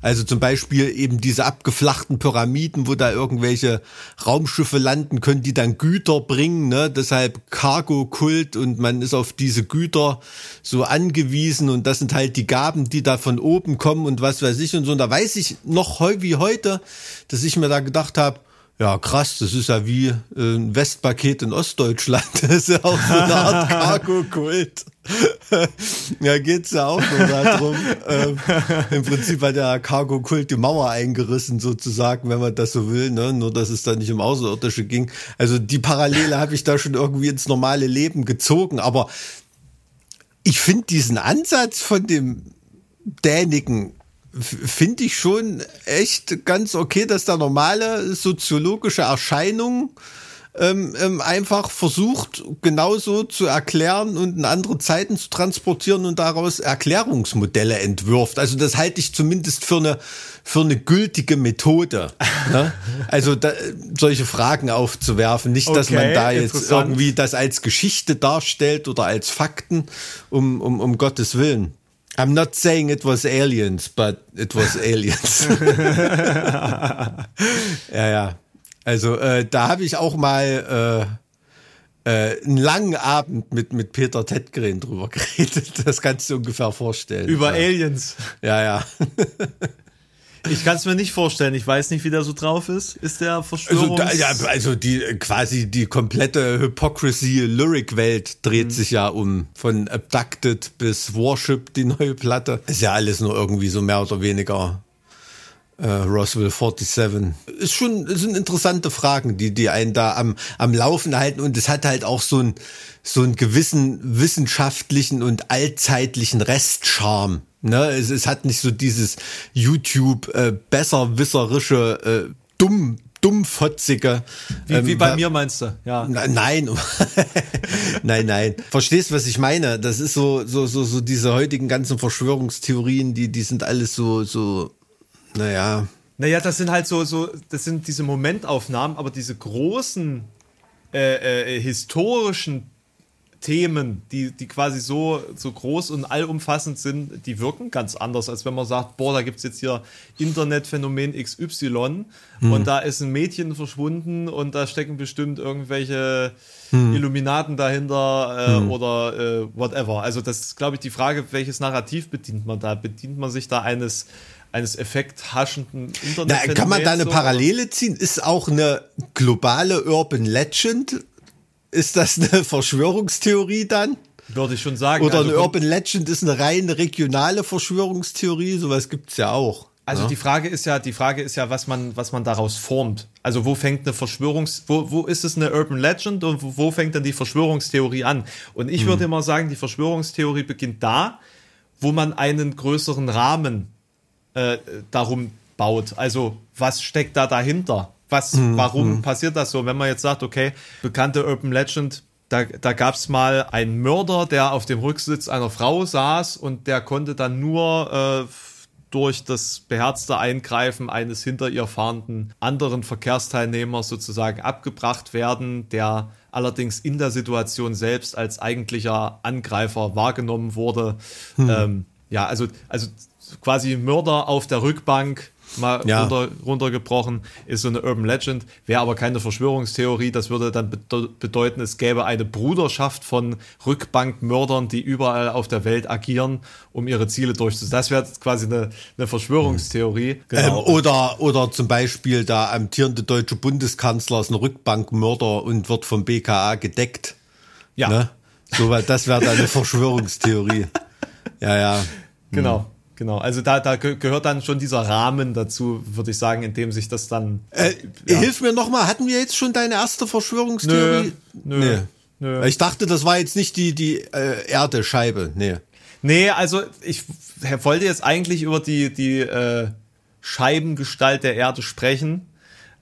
Also zum Beispiel eben diese abgeflachten Pyramiden, wo da irgendwelche Raumschiffe landen können, die dann Güter bringen, ne? Deshalb Cargo-Kult und man ist auf diese Güter so angewiesen und das sind halt die Gaben, die da von oben kommen und was weiß ich und so. Und da weiß ich noch wie heute, dass ich mir da gedacht habe, ja, krass, das ist ja wie äh, ein Westpaket in Ostdeutschland. [laughs] Das ist ja auch so eine Art [laughs] Cargo-Kult. [laughs] ja, geht's ja auch nur darum. ähm, Im Prinzip hat der Cargo-Kult die Mauer eingerissen, sozusagen, wenn man das so will, ne? Nur, dass es da nicht um Außerirdische ging. Also die Parallele habe ich da schon irgendwie ins normale Leben gezogen. Aber ich finde diesen Ansatz von dem Däniken finde ich schon echt ganz okay, dass da normale soziologische Erscheinungen ähm, ähm, einfach versucht, genauso zu erklären und in andere Zeiten zu transportieren und daraus Erklärungsmodelle entwirft. Also das halte ich zumindest für eine, für eine gültige Methode. ne? [laughs] Also da, solche Fragen aufzuwerfen. Nicht, dass okay, man da jetzt irgendwie das als Geschichte darstellt oder als Fakten, um, um, um Gottes Willen. I'm not saying it was aliens, but it was [laughs] aliens. [laughs] ja, ja. Also äh, da habe ich auch mal äh, äh, einen langen Abend mit, mit Peter Tedgren drüber [laughs] geredet. Das kannst du ungefähr vorstellen. Über ja. Aliens. Ja, ja. Ich kann es mir nicht vorstellen. Ich weiß nicht, wie der so drauf ist. Ist der Verschwörungs... Also, da, ja, also die quasi die komplette Hypocrisy-Lyric-Welt dreht mhm. sich ja um. Von Abducted bis Worship, die neue Platte. Ist ja alles nur irgendwie so mehr oder weniger äh, Roswell 47. Ist schon, sind interessante Fragen, die, die einen da am, am Laufen halten. Und es hat halt auch so ein so einen gewissen wissenschaftlichen und allzeitlichen Restcharme. Ne? Es, es hat nicht so dieses YouTube äh, besserwisserische, äh, dumm dummfotzige. Wie, ähm, wie bei mir meinst du? Ja. Nein, [laughs] nein, nein. Verstehst, was ich meine? Das ist so, so, so, so diese heutigen ganzen Verschwörungstheorien, die, die sind alles so, so, naja. Naja, das sind halt so, so, das sind diese Momentaufnahmen, aber diese großen äh, äh, historischen Themen, die, die quasi so, so groß und allumfassend sind, die wirken ganz anders, als wenn man sagt, boah, da gibt es jetzt hier Internetphänomen XY hm. und da ist ein Mädchen verschwunden und da stecken bestimmt irgendwelche hm. Illuminaten dahinter äh, hm. oder äh, whatever. Also das ist, glaube ich, die Frage, welches Narrativ bedient man da? Bedient man sich da eines eines effekthaschenden Internet. Kann man da eine Parallele ziehen? Ist auch eine globale Urban Legend ist das eine [laughs] Verschwörungstheorie dann? Würde ich schon sagen. Oder also eine Urban Legend ist eine reine regionale Verschwörungstheorie, sowas gibt es ja auch. Also ja? die Frage ist ja, die Frage ist ja, was man, was man daraus formt. Also wo fängt eine Verschwörungs, wo, wo ist es eine Urban Legend und wo, wo fängt dann die Verschwörungstheorie an? Und ich hm. würde immer sagen, die Verschwörungstheorie beginnt da, wo man einen größeren Rahmen äh, darum baut. Also was steckt da dahinter? Was, mhm. warum mhm. passiert das so? Wenn man jetzt sagt, okay, bekannte Urban Legend, da, da gab es mal einen Mörder, der auf dem Rücksitz einer Frau saß und der konnte dann nur äh, durch das beherzte Eingreifen eines hinter ihr fahrenden anderen Verkehrsteilnehmers sozusagen abgebracht werden, der allerdings in der Situation selbst als eigentlicher Angreifer wahrgenommen wurde. Hm. Ähm, ja, also, also quasi Mörder auf der Rückbank mal ja. runter, runtergebrochen, ist so eine Urban Legend, wäre aber keine Verschwörungstheorie. Das würde dann bedeuten, es gäbe eine Bruderschaft von Rückbankmördern, die überall auf der Welt agieren, um ihre Ziele durchzusetzen. Das wäre quasi eine, eine Verschwörungstheorie. Genau. Ähm, oder, oder zum Beispiel der amtierende deutsche Bundeskanzler ist ein Rückbankmörder und wird vom BKA gedeckt. Ja. Ne? So, das wäre dann eine [laughs] Verschwörungstheorie. ja, ja. Genau. Genau, also da, da gehört dann schon dieser Rahmen dazu, würde ich sagen, in dem sich das dann. Äh, ja. Hilf mir nochmal, hatten wir jetzt schon deine erste Verschwörungstheorie? Nö, nö, nee. nö. Ich dachte, das war jetzt nicht die, die äh, Erde-Scheibe. Nee. Nee, also ich wollte jetzt eigentlich über die, die äh, Scheibengestalt der Erde sprechen,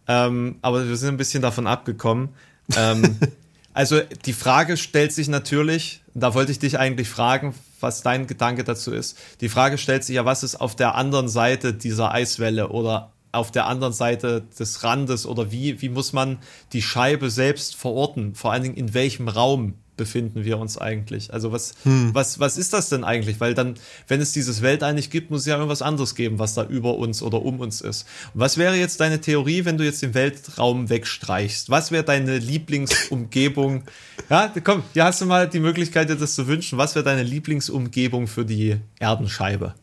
ähm, aber wir sind ein bisschen davon abgekommen. Ähm, [laughs] also die Frage stellt sich natürlich, da wollte ich dich eigentlich fragen, was dein Gedanke dazu ist. Die Frage stellt sich ja, was ist auf der anderen Seite dieser Eiswelle oder auf der anderen Seite des Randes oder wie, wie muss man die Scheibe selbst verorten? Vor allen Dingen in welchem Raum befinden wir uns eigentlich? Also was, hm. was, was ist das denn eigentlich? Weil dann, wenn es dieses Weltall nicht gibt, muss es ja irgendwas anderes geben, was da über uns oder um uns ist. Und was wäre jetzt deine Theorie, wenn du jetzt den Weltraum wegstreichst? Was wäre deine Lieblingsumgebung? [laughs] ja, komm, hier hast du mal die Möglichkeit, dir das zu wünschen. Was wäre deine Lieblingsumgebung für die Erdenscheibe?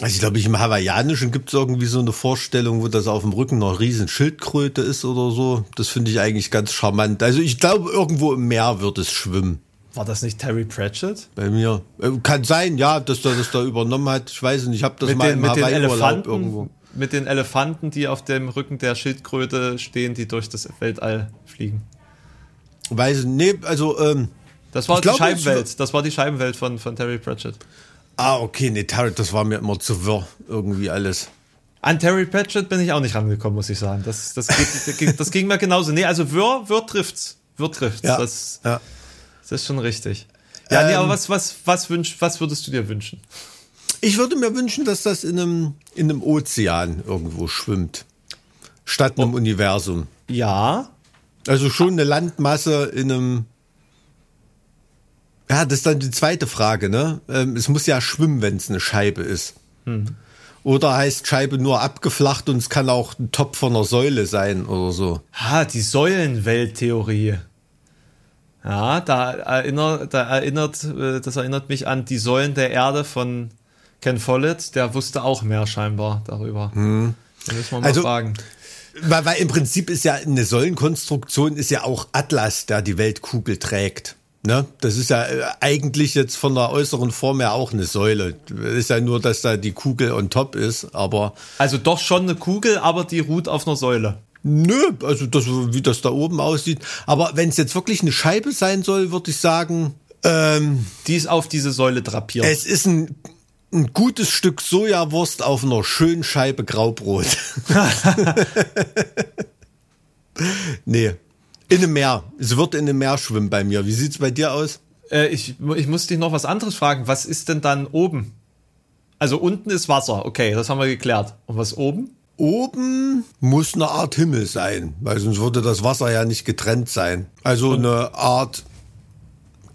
Also ich glaube, im Hawaiianischen gibt es irgendwie so eine Vorstellung, wo das auf dem Rücken noch riesen Schildkröte ist oder so. Das finde ich eigentlich ganz charmant. Also ich glaube, irgendwo im Meer wird es schwimmen. War das nicht Terry Pratchett? Bei mir. Äh, kann sein, ja, dass er das da übernommen hat. Ich weiß nicht, ich habe das mit mal den, im Hawaii-Urlaub irgendwo. Mit den Elefanten, die auf dem Rücken der Schildkröte stehen, die durch das Weltall fliegen. Weiß nicht, nee, also ähm, das war die Scheibenwelt. Das war die Scheibenwelt von, von Terry Pratchett. Ah, okay, nee, Terry, das war mir immer zu wirr, irgendwie alles. An Terry Pratchett bin ich auch nicht rangekommen, muss ich sagen. Das, das, geht, das ging mir genauso. Nee, also Wirr, Wirr trifft's. Wirr trifft's. Ja, das, ja. das ist schon richtig. Ja, ähm, nee, aber was, was, was, wünsch, was würdest du dir wünschen? Ich würde mir wünschen, dass das in einem, in einem Ozean irgendwo schwimmt. Statt einem oh. Universum. Ja. Also schon eine Landmasse in einem Ja, das ist dann die zweite Frage, ne? Ähm, es muss ja schwimmen, wenn es eine Scheibe ist. Hm. Oder heißt Scheibe nur abgeflacht und es kann auch ein Top von einer Säule sein oder so. Ah, die Säulenwelttheorie. Ja, da erinnert, da erinnert, äh, das erinnert mich an die Säulen der Erde von Ken Follett. Der wusste auch mehr scheinbar darüber. Hm. Da müssen wir mal also, fragen. Weil, weil im Prinzip ist ja eine Säulenkonstruktion ist ja auch Atlas, der die Weltkugel trägt. Ne? Das ist ja äh, eigentlich jetzt von der äußeren Form her auch eine Säule. Ist ja nur, dass da die Kugel on top ist, aber. Also doch schon eine Kugel, aber die ruht auf einer Säule. Nö, also das, wie das da oben aussieht. Aber wenn es jetzt wirklich eine Scheibe sein soll, würde ich sagen, ähm, die ist auf diese Säule drapiert. Es ist ein, ein gutes Stück Sojawurst auf einer schönen Scheibe Graubrot. [laughs] [laughs] nee. In einem Meer. Es wird in einem Meer schwimmen bei mir. Wie sieht's bei dir aus? Äh, ich, ich muss dich noch was anderes fragen. Was ist denn dann oben? Also unten ist Wasser. Okay, das haben wir geklärt. Und was oben? oben muss eine Art Himmel sein, weil sonst würde das Wasser ja nicht getrennt sein. Also eine Art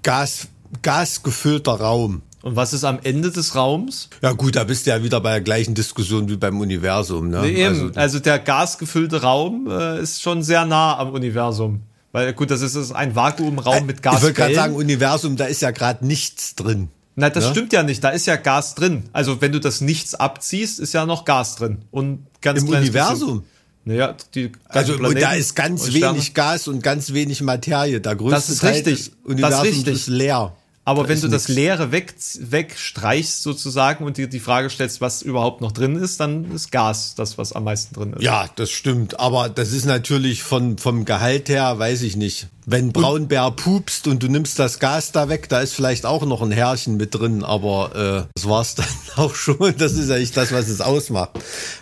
Gas, gasgefüllter Raum. Und was ist am Ende des Raums? Ja gut, da bist du ja wieder bei der gleichen Diskussion wie beim Universum. Ne? Nee, also, also, der gasgefüllte Raum äh, ist schon sehr nah am Universum. Weil gut, das ist ein Vakuumraum mit Gas. Ich wollte gerade sagen, Universum, da ist ja gerade nichts drin. Nein, das ja? stimmt ja nicht. Da ist ja Gas drin. Also wenn du das nichts abziehst, ist ja noch Gas drin. Und ganz Im Universum. Bisschen, naja, die also Planeten da ist ganz wenig Gas und ganz wenig Materie. Da größte das ist Teil richtig. des Universums ist leer. Aber da wenn du nix. das Leere weg, wegstreichst sozusagen und dir die Frage stellst, was überhaupt noch drin ist, dann ist Gas das, was am meisten drin ist. Ja, das stimmt. Aber das ist natürlich von, vom Gehalt her, weiß ich nicht. Wenn Braunbär pupst und du nimmst das Gas da weg, da ist vielleicht auch noch ein Härchen mit drin, aber äh, das war's dann [laughs] auch schon. Das ist eigentlich das, was es ausmacht.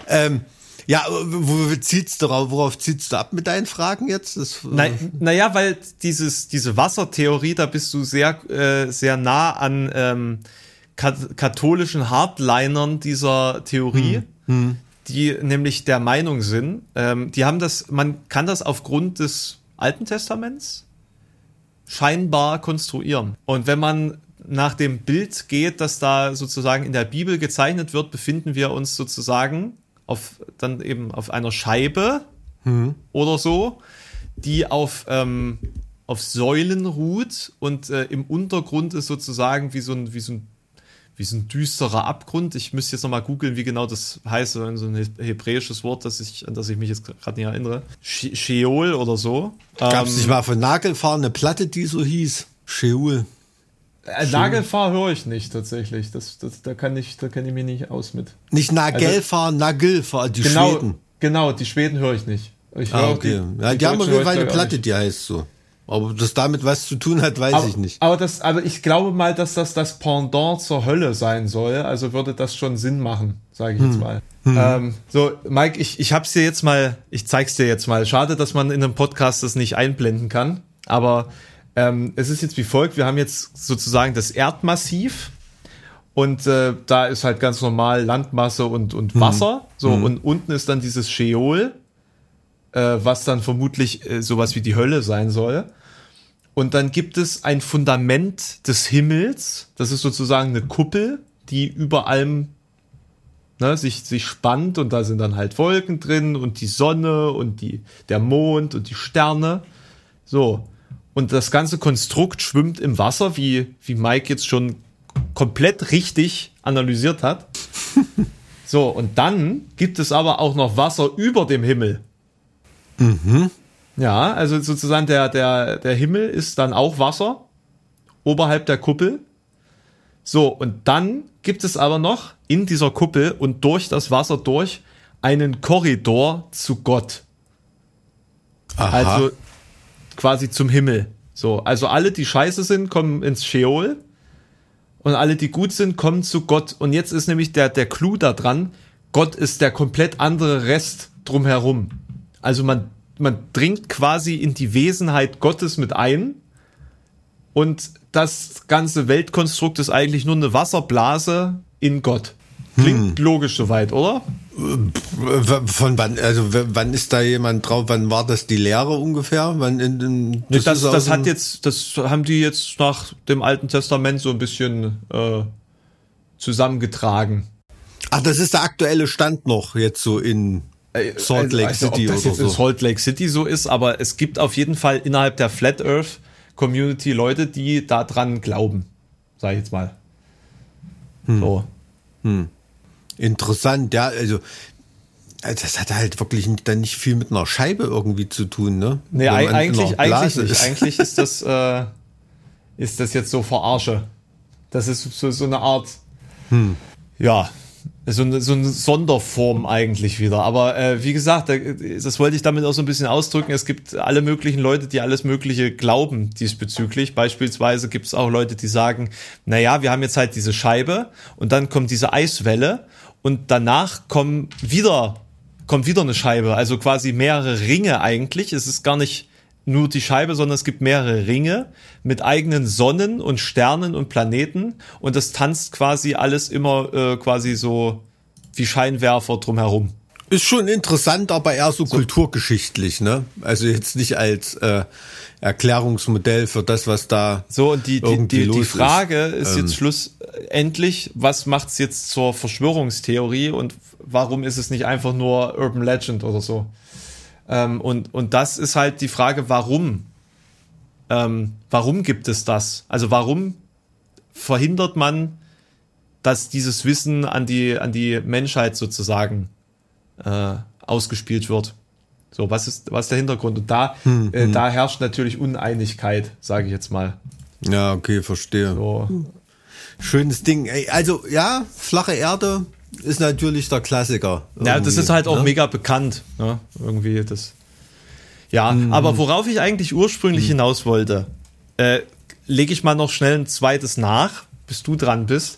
Ähm, ja, wo zieht's darauf, worauf ziehst du ab mit deinen Fragen jetzt? Das, äh naja, weil dieses, diese Wassertheorie, da bist du sehr, äh, sehr nah an ähm, katholischen Hardlinern dieser Theorie, hm. Hm. die nämlich der Meinung sind, ähm, die haben das, man kann das aufgrund des Alten Testaments scheinbar konstruieren. Und wenn man nach dem Bild geht, das da sozusagen in der Bibel gezeichnet wird, befinden wir uns sozusagen auf dann eben auf einer Scheibe mhm. oder so, die auf, ähm, auf Säulen ruht und äh, im Untergrund ist sozusagen wie so ein, wie so ein wie so ein düsterer Abgrund. Ich müsste jetzt nochmal googeln, wie genau das heißt, so ein hebräisches Wort, das ich, an das ich mich jetzt gerade nicht erinnere. Sheol oder so. Gab es ähm, nicht mal von Nagelfahren eine Platte, die so hieß? Sheol. Äh, Nagelfahr höre ich nicht tatsächlich. Das, das, da kann ich, da kenne ich mich nicht aus mit. Nicht Nagelfahr, also, Nagelfahr, die genau, Schweden. Genau, die Schweden höre ich nicht. Ich ah, okay. Die, ja, die, die haben auf jeden Fall eine Platte, die heißt so. Aber das damit was zu tun hat, weiß aber, ich nicht. Aber das, aber ich glaube mal, dass das das Pendant zur Hölle sein soll. Also würde das schon Sinn machen, sage ich hm. jetzt mal. Hm. Ähm, so, Mike, ich, ich hab's dir jetzt mal, ich zeig's dir jetzt mal. Schade, dass man in einem Podcast das nicht einblenden kann. Aber ähm, es ist jetzt wie folgt, wir haben jetzt sozusagen das Erdmassiv und äh, da ist halt ganz normal Landmasse und, und mhm. Wasser. Mhm. So, mhm. und unten ist dann dieses Scheol, äh, was dann vermutlich äh, sowas wie die Hölle sein soll. Und dann gibt es ein Fundament des Himmels, das ist sozusagen eine Kuppel, die über allem ne, sich, sich spannt und da sind dann halt Wolken drin und die Sonne und die, der Mond und die Sterne. So. Und das ganze Konstrukt schwimmt im Wasser, wie, wie Mike jetzt schon komplett richtig analysiert hat. [laughs] so, und dann gibt es aber auch noch Wasser über dem Himmel. Mhm. Ja, also sozusagen der, der, der Himmel ist dann auch Wasser oberhalb der Kuppel. So, und dann gibt es aber noch in dieser Kuppel und durch das Wasser durch einen Korridor zu Gott. Aha. Also quasi zum Himmel. So, also alle, die scheiße sind, kommen ins Sheol und alle, die gut sind, kommen zu Gott. Und jetzt ist nämlich der, der Clou da dran, Gott ist der komplett andere Rest drumherum. Also man, man dringt quasi in die Wesenheit Gottes mit ein und das ganze Weltkonstrukt ist eigentlich nur eine Wasserblase in Gott. Klingt hm. logisch soweit, oder? Von wann, also wann ist da jemand drauf? Wann war das die Lehre ungefähr? Wann in, in, das, das, das hat jetzt, das haben die jetzt nach dem Alten Testament so ein bisschen äh, zusammengetragen. Ach, das ist der aktuelle Stand noch jetzt so in äh, Salt Lake also, City ob das oder jetzt so. in Salt Lake City so ist, aber es gibt auf jeden Fall innerhalb der Flat Earth Community Leute, die daran glauben, sag ich jetzt mal. Hm. So. Hm. Interessant, ja, also das hat halt wirklich dann nicht viel mit einer Scheibe irgendwie zu tun, ne? Nee, eigentlich, eigentlich nicht. Ist. Eigentlich ist das, [laughs] äh, ist das jetzt so Verarsche. Das ist so, so eine Art, hm. ja, so eine, so eine Sonderform eigentlich wieder. Aber äh, wie gesagt, das wollte ich damit auch so ein bisschen ausdrücken. Es gibt alle möglichen Leute, die alles Mögliche glauben diesbezüglich. Beispielsweise gibt es auch Leute, die sagen, na ja, wir haben jetzt halt diese Scheibe und dann kommt diese Eiswelle und danach kommen wieder, kommt wieder eine Scheibe. Also quasi mehrere Ringe eigentlich. Es ist gar nicht nur die Scheibe, sondern es gibt mehrere Ringe mit eigenen Sonnen und Sternen und Planeten und das tanzt quasi alles immer äh, quasi so wie Scheinwerfer drumherum. Ist schon interessant, aber eher so, so, kulturgeschichtlich, ne? Also jetzt nicht als äh, Erklärungsmodell für das, was da so und die die, die, die Frage ist, ist jetzt ähm. schlussendlich, was macht's jetzt zur Verschwörungstheorie und warum ist es nicht einfach nur Urban Legend oder so? Ähm, und, und das ist halt die Frage, warum? Ähm, warum gibt es das? Also warum verhindert man, dass dieses Wissen an die, an die Menschheit sozusagen äh, ausgespielt wird? So, was ist, was ist der Hintergrund? Und da, hm, äh, hm. da herrscht natürlich Uneinigkeit, sage ich jetzt mal. Ja, okay, verstehe. So. Schönes Ding. Also ja, flache Erde, ist natürlich der Klassiker. Ja, das ist halt auch ne? mega bekannt. Ne? Irgendwie das. Ja, mhm. aber worauf ich eigentlich ursprünglich mhm. hinaus wollte, äh, lege ich mal noch schnell ein zweites nach, bis du dran bist.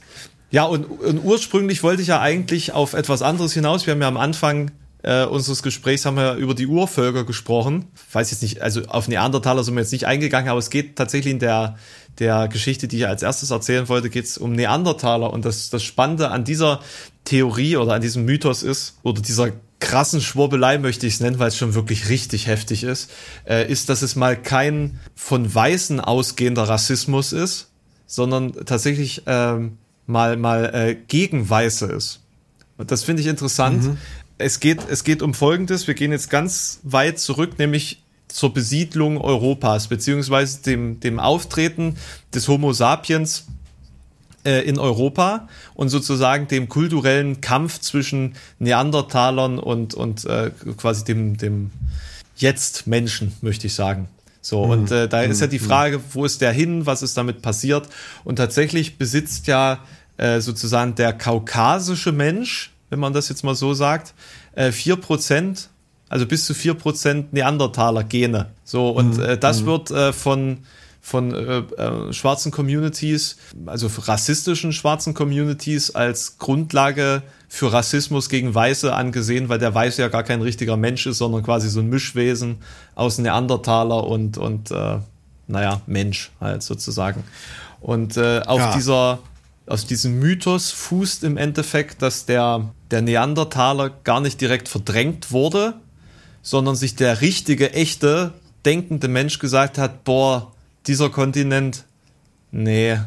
Ja, und, und ursprünglich wollte ich ja eigentlich auf etwas anderes hinaus. Wir haben ja am Anfang äh, unseres Gesprächs haben wir über die Urvölker gesprochen. Ich weiß jetzt nicht, also auf Neandertaler sind wir jetzt nicht eingegangen, aber es geht tatsächlich in der, der Geschichte, die ich als erstes erzählen wollte, geht es um Neandertaler. Und das, das Spannende an dieser Theorie oder an diesem Mythos ist, oder dieser krassen Schwurbelei möchte ich es nennen, weil es schon wirklich richtig heftig ist, äh, ist, dass es mal kein von Weißen ausgehender Rassismus ist, sondern tatsächlich ähm, mal, mal äh, gegen Weiße ist. Und das finde ich interessant. Mhm. Es geht, es geht um Folgendes. Wir gehen jetzt ganz weit zurück, nämlich zur Besiedlung Europas, beziehungsweise dem, dem Auftreten des Homo sapiens äh, in Europa und sozusagen dem kulturellen Kampf zwischen Neandertalern und, und äh, quasi dem, dem Jetzt-Menschen, möchte ich sagen. So, mhm. und äh, da ist ja die mhm. Frage, wo ist der hin, was ist damit passiert? Und tatsächlich besitzt ja äh, sozusagen der kaukasische Mensch, wenn man das jetzt mal so sagt, äh, vier Prozent, also bis zu vier Prozent Neandertaler-Gene. So, und mhm. äh, das wird äh, von von äh, äh, schwarzen Communities, also rassistischen schwarzen Communities als Grundlage für Rassismus gegen Weiße angesehen, weil der Weiße ja gar kein richtiger Mensch ist, sondern quasi so ein Mischwesen aus Neandertaler und, und äh, naja, Mensch halt sozusagen. Und äh, auf ja. dieser, aus diesem Mythos fußt im Endeffekt, dass der, der Neandertaler gar nicht direkt verdrängt wurde, sondern sich der richtige, echte, denkende Mensch gesagt hat, boah, dieser Kontinent, nee,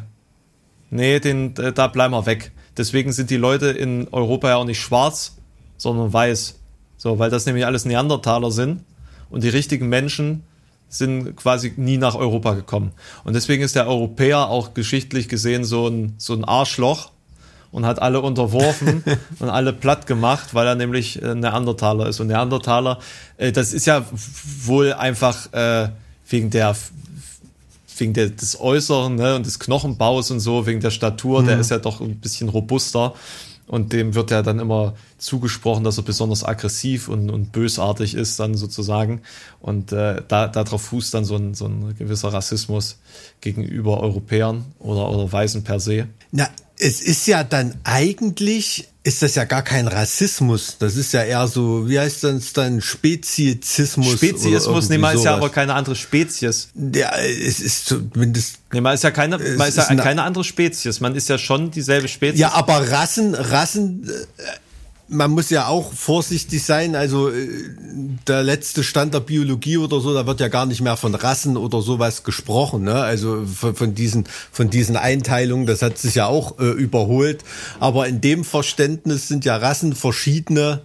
nee, den, äh, da bleiben wir weg. Deswegen sind die Leute in Europa ja auch nicht schwarz, sondern weiß. So, weil das nämlich alles Neandertaler sind und die richtigen Menschen sind quasi nie nach Europa gekommen. Und deswegen ist der Europäer auch geschichtlich gesehen so ein, so ein Arschloch und hat alle unterworfen [laughs] und alle platt gemacht, weil er nämlich ein Neandertaler ist. Und Neandertaler, äh, das ist ja wohl einfach äh, wegen der wegen der, des Äußeren ne, und des Knochenbaus und so, wegen der Statur, mhm. der ist ja doch ein bisschen robuster. Und dem wird ja dann immer zugesprochen, dass er besonders aggressiv und, und bösartig ist, dann sozusagen. Und äh, da, darauf fußt dann so ein, so ein gewisser Rassismus gegenüber Europäern oder, oder Weißen per se. Na, es ist ja dann eigentlich, ist das ja gar kein Rassismus. Das ist ja eher so, wie heißt das dann, Speziesismus. Speziesmus, nee, man ist ja aber keine andere Spezies. Ja, es ist zumindest. Nee, man ist ja keine, man ist ja eine, keine andere Spezies. Man ist ja schon dieselbe Spezies. Ja, aber Rassen, Rassen, äh, man muss ja auch vorsichtig sein. Also äh, der letzte Stand der Biologie oder so, da wird ja gar nicht mehr von Rassen oder sowas gesprochen. Ne? Also von, von diesen von diesen Einteilungen, das hat sich ja auch äh, überholt. Aber in dem Verständnis sind ja Rassen verschiedene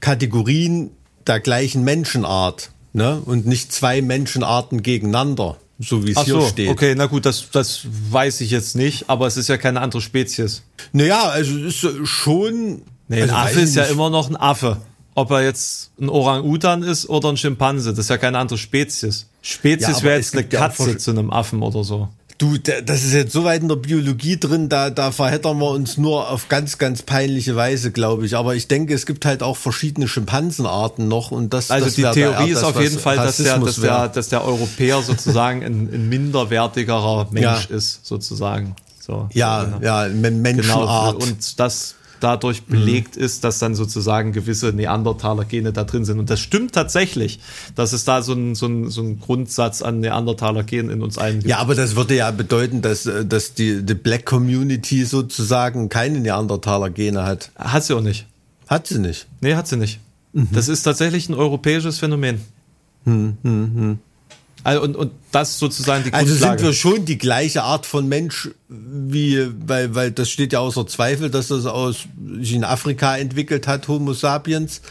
Kategorien der gleichen Menschenart, ne? Und nicht zwei Menschenarten gegeneinander so wie es hier so, steht. Okay, na gut, das, das weiß ich jetzt nicht, aber es ist ja keine andere Spezies. Naja, also es ist schon Nee, also ein Affe ist ja immer noch ein Affe. Ob er jetzt ein Orang-Utan ist oder ein Schimpanse, das ist ja keine andere Spezies. Spezies ja, wäre jetzt eine Katze zu einem Affen oder so. Du, das ist jetzt so weit in der Biologie drin, da, da verheddern wir uns nur auf ganz, ganz peinliche Weise, glaube ich. Aber ich denke, es gibt halt auch verschiedene Schimpansenarten noch und das. Also das die Theorie ist auf jeden Fall, dass der, dass der, dass der Europäer sozusagen ein, ein minderwertigerer Mensch ja. ist, sozusagen. So, ja, so, ja, Menschenart. Genau, und das dadurch mhm. belegt mhm. ist, dass dann sozusagen gewisse Neandertaler-Gene da drin sind. Und das stimmt tatsächlich, dass es da so ein, so ein, so ein Grundsatz an Neandertaler-Genen in uns allen gibt. Ja, aber das würde ja bedeuten, dass, äh, dass die, die Black Community sozusagen keine Neandertaler-Gene hat. Hat sie auch nicht. Hat sie nicht? Nee, hat sie nicht. Mhm. Das ist tatsächlich ein europäisches Phänomen. Hm, hm, hm. Also und, und das sozusagen die Grundlage. Also sind wir schon die gleiche Art von Mensch, wie, weil, weil das steht ja außer Zweifel, dass das aus, sich in Afrika entwickelt hat, Homo sapiens.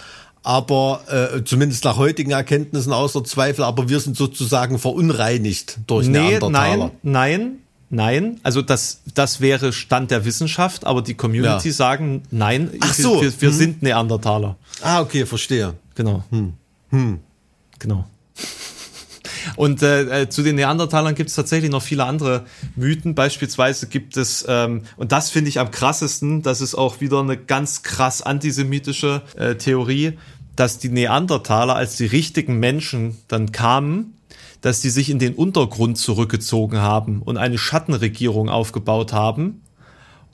Aber äh, zumindest nach heutigen Erkenntnissen außer Zweifel, aber wir sind sozusagen verunreinigt durch nee, Neandertaler. Nein, nein, nein. Also das, das wäre Stand der Wissenschaft, aber die Community ja. sagen, nein, Ach so. wir, wir hm. sind Neandertaler. Ah, okay, verstehe. Genau. Hm. Hm. Genau. Und äh, äh, zu den Neandertalern gibt es tatsächlich noch viele andere Mythen. Beispielsweise gibt es, ähm, und das finde ich am krassesten, das ist auch wieder eine ganz krass antisemitische äh, Theorie, dass die Neandertaler, als die richtigen Menschen dann kamen, dass die sich in den Untergrund zurückgezogen haben und eine Schattenregierung aufgebaut haben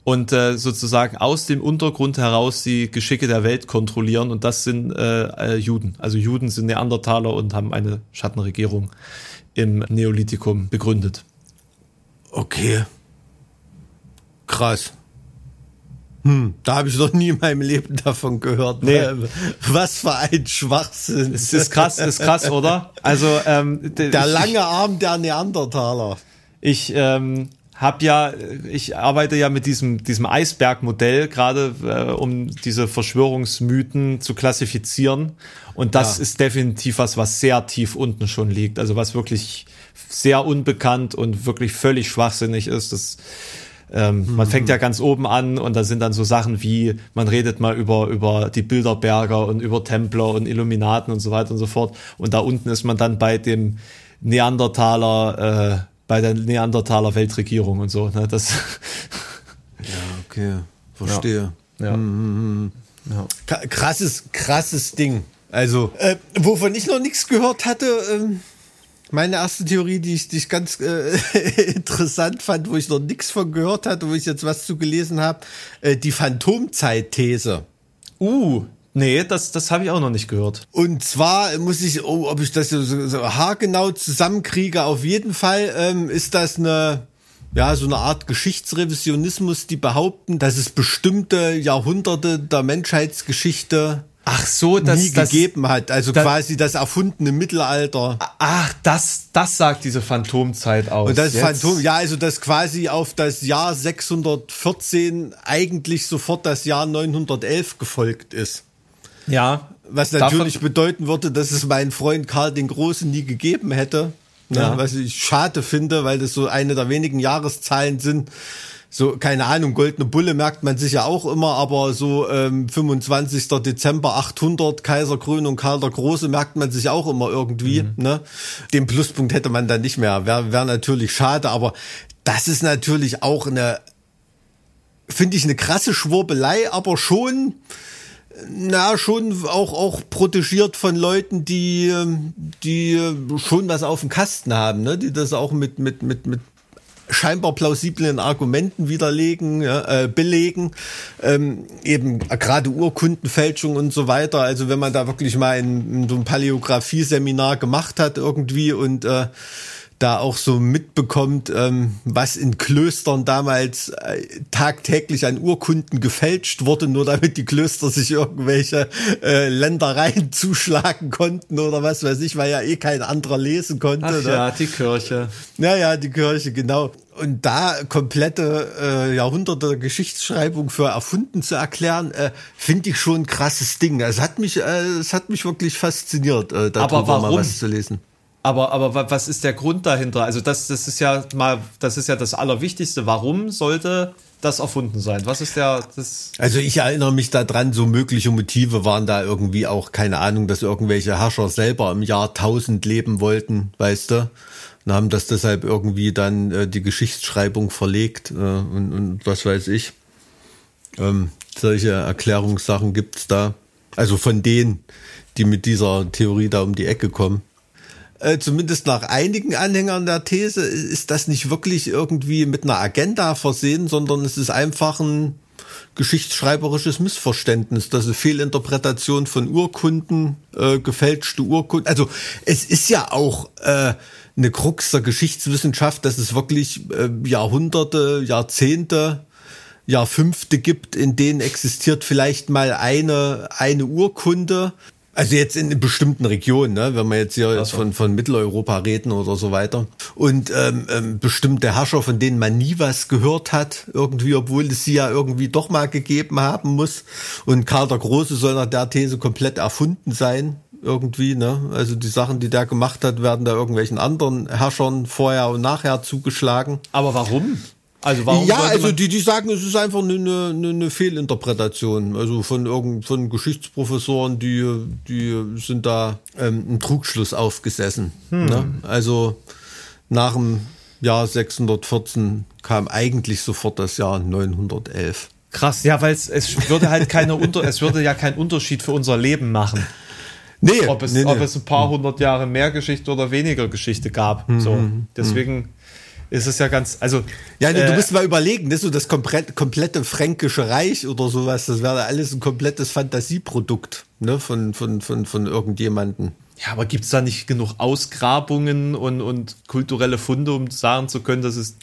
und äh, sozusagen aus dem Untergrund heraus die Geschicke der Welt kontrollieren und das sind äh, äh, Juden. Also Juden sind Neandertaler und haben eine Schattenregierung im Neolithikum begründet. Okay. Krass. Hm, da habe ich noch nie in meinem Leben davon gehört. Nee. [laughs] Was für ein Schwachsinn. Es ist krass, ist krass, oder? Also ähm, der lange Arm der Neandertaler. Ich ähm, habe ja, ich arbeite ja mit diesem, diesem Eisbergmodell, gerade äh, um diese Verschwörungsmythen zu klassifizieren. Und das ja. ist definitiv was, was sehr tief unten schon liegt. Also was wirklich sehr unbekannt und wirklich völlig schwachsinnig ist. Das, ähm, mhm. Man fängt ja ganz oben an und da sind dann so Sachen wie, man redet mal über, über die Bilderberger und über Templer und Illuminaten und so weiter und so fort. Und da unten ist man dann bei dem Neandertaler äh, bei der Neandertaler Weltregierung und so. Ne? Das ja, okay, verstehe. Ja. ja. Mhm. ja. Krasses, krasses Ding. Also, äh, wovon ich noch nichts gehört hatte, ähm, meine erste Theorie, die ich, die ich ganz äh, [laughs] interessant fand, wo ich noch nichts von gehört hatte, wo ich jetzt was zu gelesen habe, äh, die Phantomzeit-These. Uh, Nee, das, das habe ich auch noch nicht gehört. Und zwar muss ich, oh, ob ich das so, so haargenau zusammenkriege, auf jeden Fall ähm, ist das eine, ja, so eine Art Geschichtsrevisionismus, die behaupten, dass es bestimmte Jahrhunderte der Menschheitsgeschichte Ach so, das, nie das, gegeben hat. Also das, quasi das erfundene Mittelalter. Ach, das, das sagt diese Phantomzeit aus. Und das Jetzt. Phantom, ja, also das quasi auf das Jahr 614 eigentlich sofort das Jahr 911 gefolgt ist. Ja. Was natürlich davon, bedeuten würde, dass es meinen Freund Karl den Großen nie gegeben hätte. Ne? Ja. Was ich schade finde, weil das so eine der wenigen Jahreszahlen sind. So, keine Ahnung, Goldene Bulle merkt man sich ja auch immer, aber so ähm, 25. Dezember 800, Kaiserkrönung Karl der Große merkt man sich auch immer irgendwie. Mhm. Ne? Den Pluspunkt hätte man dann nicht mehr. Wäre wär natürlich schade, aber das ist natürlich auch eine, finde ich, eine krasse Schwurbelei, aber schon na, schon auch, auch protegiert von Leuten, die, die schon was auf dem Kasten haben, ne? die das auch mit, mit, mit, mit scheinbar plausiblen Argumenten widerlegen, äh, belegen, ähm, eben gerade Urkundenfälschung und so weiter. Also wenn man da wirklich mal in, in so ein Paläographie-Seminar gemacht hat irgendwie und äh, da auch so mitbekommt, ähm, was in Klöstern damals äh, tagtäglich an Urkunden gefälscht wurde, nur damit die Klöster sich irgendwelche äh, Ländereien [laughs] zuschlagen konnten oder was weiß ich, weil ja eh kein anderer lesen konnte. Ach ne? ja, die Kirche. Naja, die Kirche, genau. Und da komplette äh, Jahrhunderte Geschichtsschreibung für erfunden zu erklären, äh, finde ich schon ein krasses Ding. Es hat mich, äh, es hat mich wirklich fasziniert, äh, darüber mal was zu lesen. Aber, aber wa- was ist der Grund dahinter? Also das, das ist ja mal, das ist ja das Allerwichtigste. Warum sollte das erfunden sein? Was ist der, das, Also ich erinnere mich daran, so mögliche Motive waren da irgendwie auch, keine Ahnung, dass irgendwelche Herrscher selber im Jahr 1000 leben wollten, weißt du? Und haben das deshalb irgendwie dann äh, die Geschichtsschreibung verlegt äh, und, und was weiß ich. Ähm, solche Erklärungssachen gibt's da. Also von denen, die mit dieser Theorie da um die Ecke kommen. Äh, zumindest nach einigen Anhängern der These ist das nicht wirklich irgendwie mit einer Agenda versehen, sondern es ist einfach ein geschichtsschreiberisches Missverständnis, das ist eine Fehlinterpretation von Urkunden, äh, gefälschte Urkunden. Also es ist ja auch äh, eine Krux der Geschichtswissenschaft, dass es wirklich äh, Jahrhunderte, Jahrzehnte, Jahrfünfte gibt, in denen existiert vielleicht mal eine, eine Urkunde. Also jetzt in bestimmten Regionen, ne? wenn wir jetzt hier jetzt von, von Mitteleuropa reden oder so weiter. Und ähm, ähm, bestimmte Herrscher, von denen man nie was gehört hat, irgendwie, obwohl es sie ja irgendwie doch mal gegeben haben muss. Und Karl der Große soll nach der These komplett erfunden sein, irgendwie. Ne? Also die Sachen, die der gemacht hat, werden da irgendwelchen anderen Herrschern vorher und nachher zugeschlagen. aber warum? Also warum Ja, also die, die sagen, es ist einfach eine, eine, eine Fehlinterpretation. Also von irgend von Geschichtsprofessoren, die, die sind da ähm, ein Trugschluss aufgesessen. Hm. Ne? Also nach dem Jahr 614 kam eigentlich sofort das Jahr 911. krass, ja, weil es, es würde halt keine [laughs] Unter, es würde ja keinen Unterschied für unser Leben machen. Nee, ob es, nee, nee. ob es ein paar hundert Jahre mehr Geschichte oder weniger Geschichte gab. So, deswegen ist es ja ganz, also Ja, du äh, musst mal überlegen, das ist so das komplett, komplette fränkische Reich oder sowas, das wäre alles ein komplettes Fantasieprodukt ne, von, von, von, von irgendjemanden. ja, aber gibt es da nicht genug Ausgrabungen und, und kulturelle Funde, um sagen zu können, dass es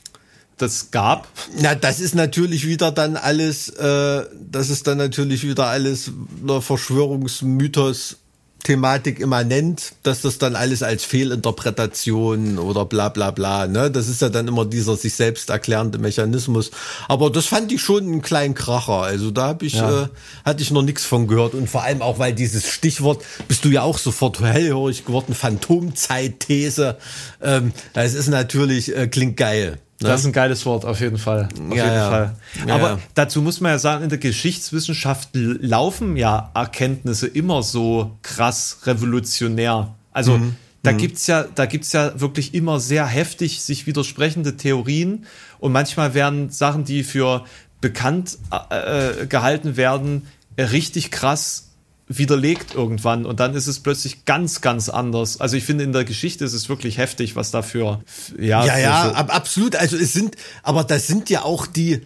das gab? Na, das ist natürlich wieder dann alles, äh, das ist dann natürlich wieder alles einer Verschwörungsmythos. Thematik immanent, dass das dann alles als Fehlinterpretation oder bla bla bla, ne? Das ist ja dann immer dieser sich selbst erklärende Mechanismus. Aber das fand ich schon einen kleinen Kracher. Also da habe ich, Ja. äh, hatte ich noch nichts von gehört. Und vor allem auch, weil dieses Stichwort, bist du ja auch sofort hellhörig geworden, Phantomzeit-These. Ähm, das ist natürlich, äh, klingt geil. Ne? Das ist ein geiles Wort, auf jeden Fall. Auf Ja, jeden ja. Fall. Aber ja. dazu muss man ja sagen, in der Geschichtswissenschaft laufen ja Erkenntnisse immer so krass revolutionär. Also Mhm. da gibt's ja, da gibt's ja wirklich immer sehr heftig sich widersprechende Theorien und manchmal werden Sachen, die für bekannt äh, äh, gehalten werden, richtig krass widerlegt irgendwann und dann ist es plötzlich ganz, ganz anders. Also ich finde, in der Geschichte ist es wirklich heftig, was dafür, ja, Ja, ja, so- ab, absolut. Also es sind, aber das sind ja auch die,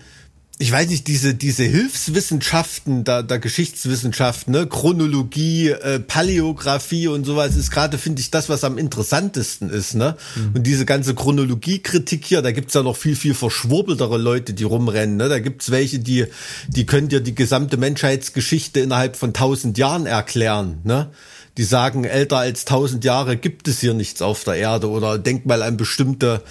ich weiß nicht, diese, diese Hilfswissenschaften der, der Geschichtswissenschaft, ne, Chronologie, äh, Paläographie und sowas ist gerade, finde ich, das, was am interessantesten ist, ne? Und diese ganze Chronologiekritik hier, da gibt's ja noch viel, viel verschwurbeltere Leute, die rumrennen, ne? Da gibt's welche, die, die können dir die gesamte Menschheitsgeschichte innerhalb von tausend Jahren erklären, ne? Die sagen, älter als tausend Jahre gibt es hier nichts auf der Erde oder denk mal an bestimmte,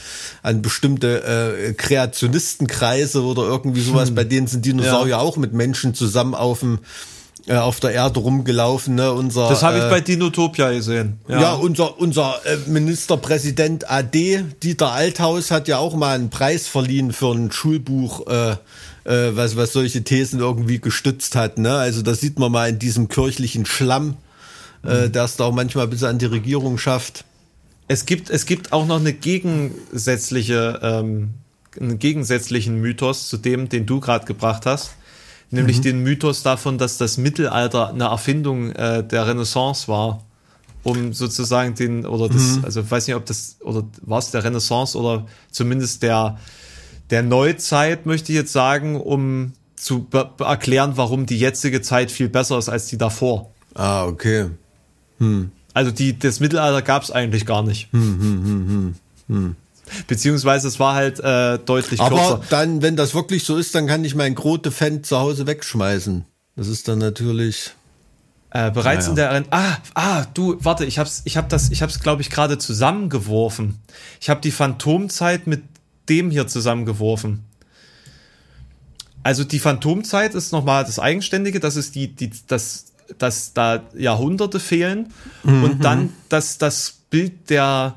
an bestimmte äh, Kreationistenkreise oder irgendwie sowas, bei denen sind Dinosaurier auch mit Menschen zusammen auf dem äh, auf der Erde rumgelaufen, ne? Unser Das habe ich äh, bei Dinotopia gesehen. ja, unser, unser äh, Ministerpräsident AD, Dieter Althaus, hat ja auch mal einen Preis verliehen für ein Schulbuch, äh, äh, was, was solche Thesen irgendwie gestützt hat. Ne? Also das sieht man mal in diesem kirchlichen Schlamm, äh, der es da auch manchmal bis an die Regierung schafft. Es gibt, es gibt auch noch eine gegensätzliche, ähm, einen gegensätzlichen Mythos zu dem, den du gerade gebracht hast. Nämlich den Mythos davon, dass das Mittelalter eine Erfindung äh, der Renaissance war. Um sozusagen den, oder das, also ich weiß nicht, ob das, oder war es der Renaissance oder zumindest der, der Neuzeit, möchte ich jetzt sagen, um zu erklären, warum die jetzige Zeit viel besser ist als die davor. Ah, okay. Also die, das Mittelalter gab es eigentlich gar nicht. Hm. Beziehungsweise es war halt äh, deutlich Aber kürzer. dann, wenn das wirklich so ist, dann kann ich mein Grote Fan zu Hause wegschmeißen. Das ist dann natürlich. Äh, bereits Naja. in der ah ah du warte ich hab's ich hab das ich hab's glaube ich gerade zusammengeworfen ich habe die Phantomzeit mit dem hier zusammengeworfen also die Phantomzeit ist nochmal das Eigenständige das ist die die das dass da Jahrhunderte fehlen und dann dass das Bild der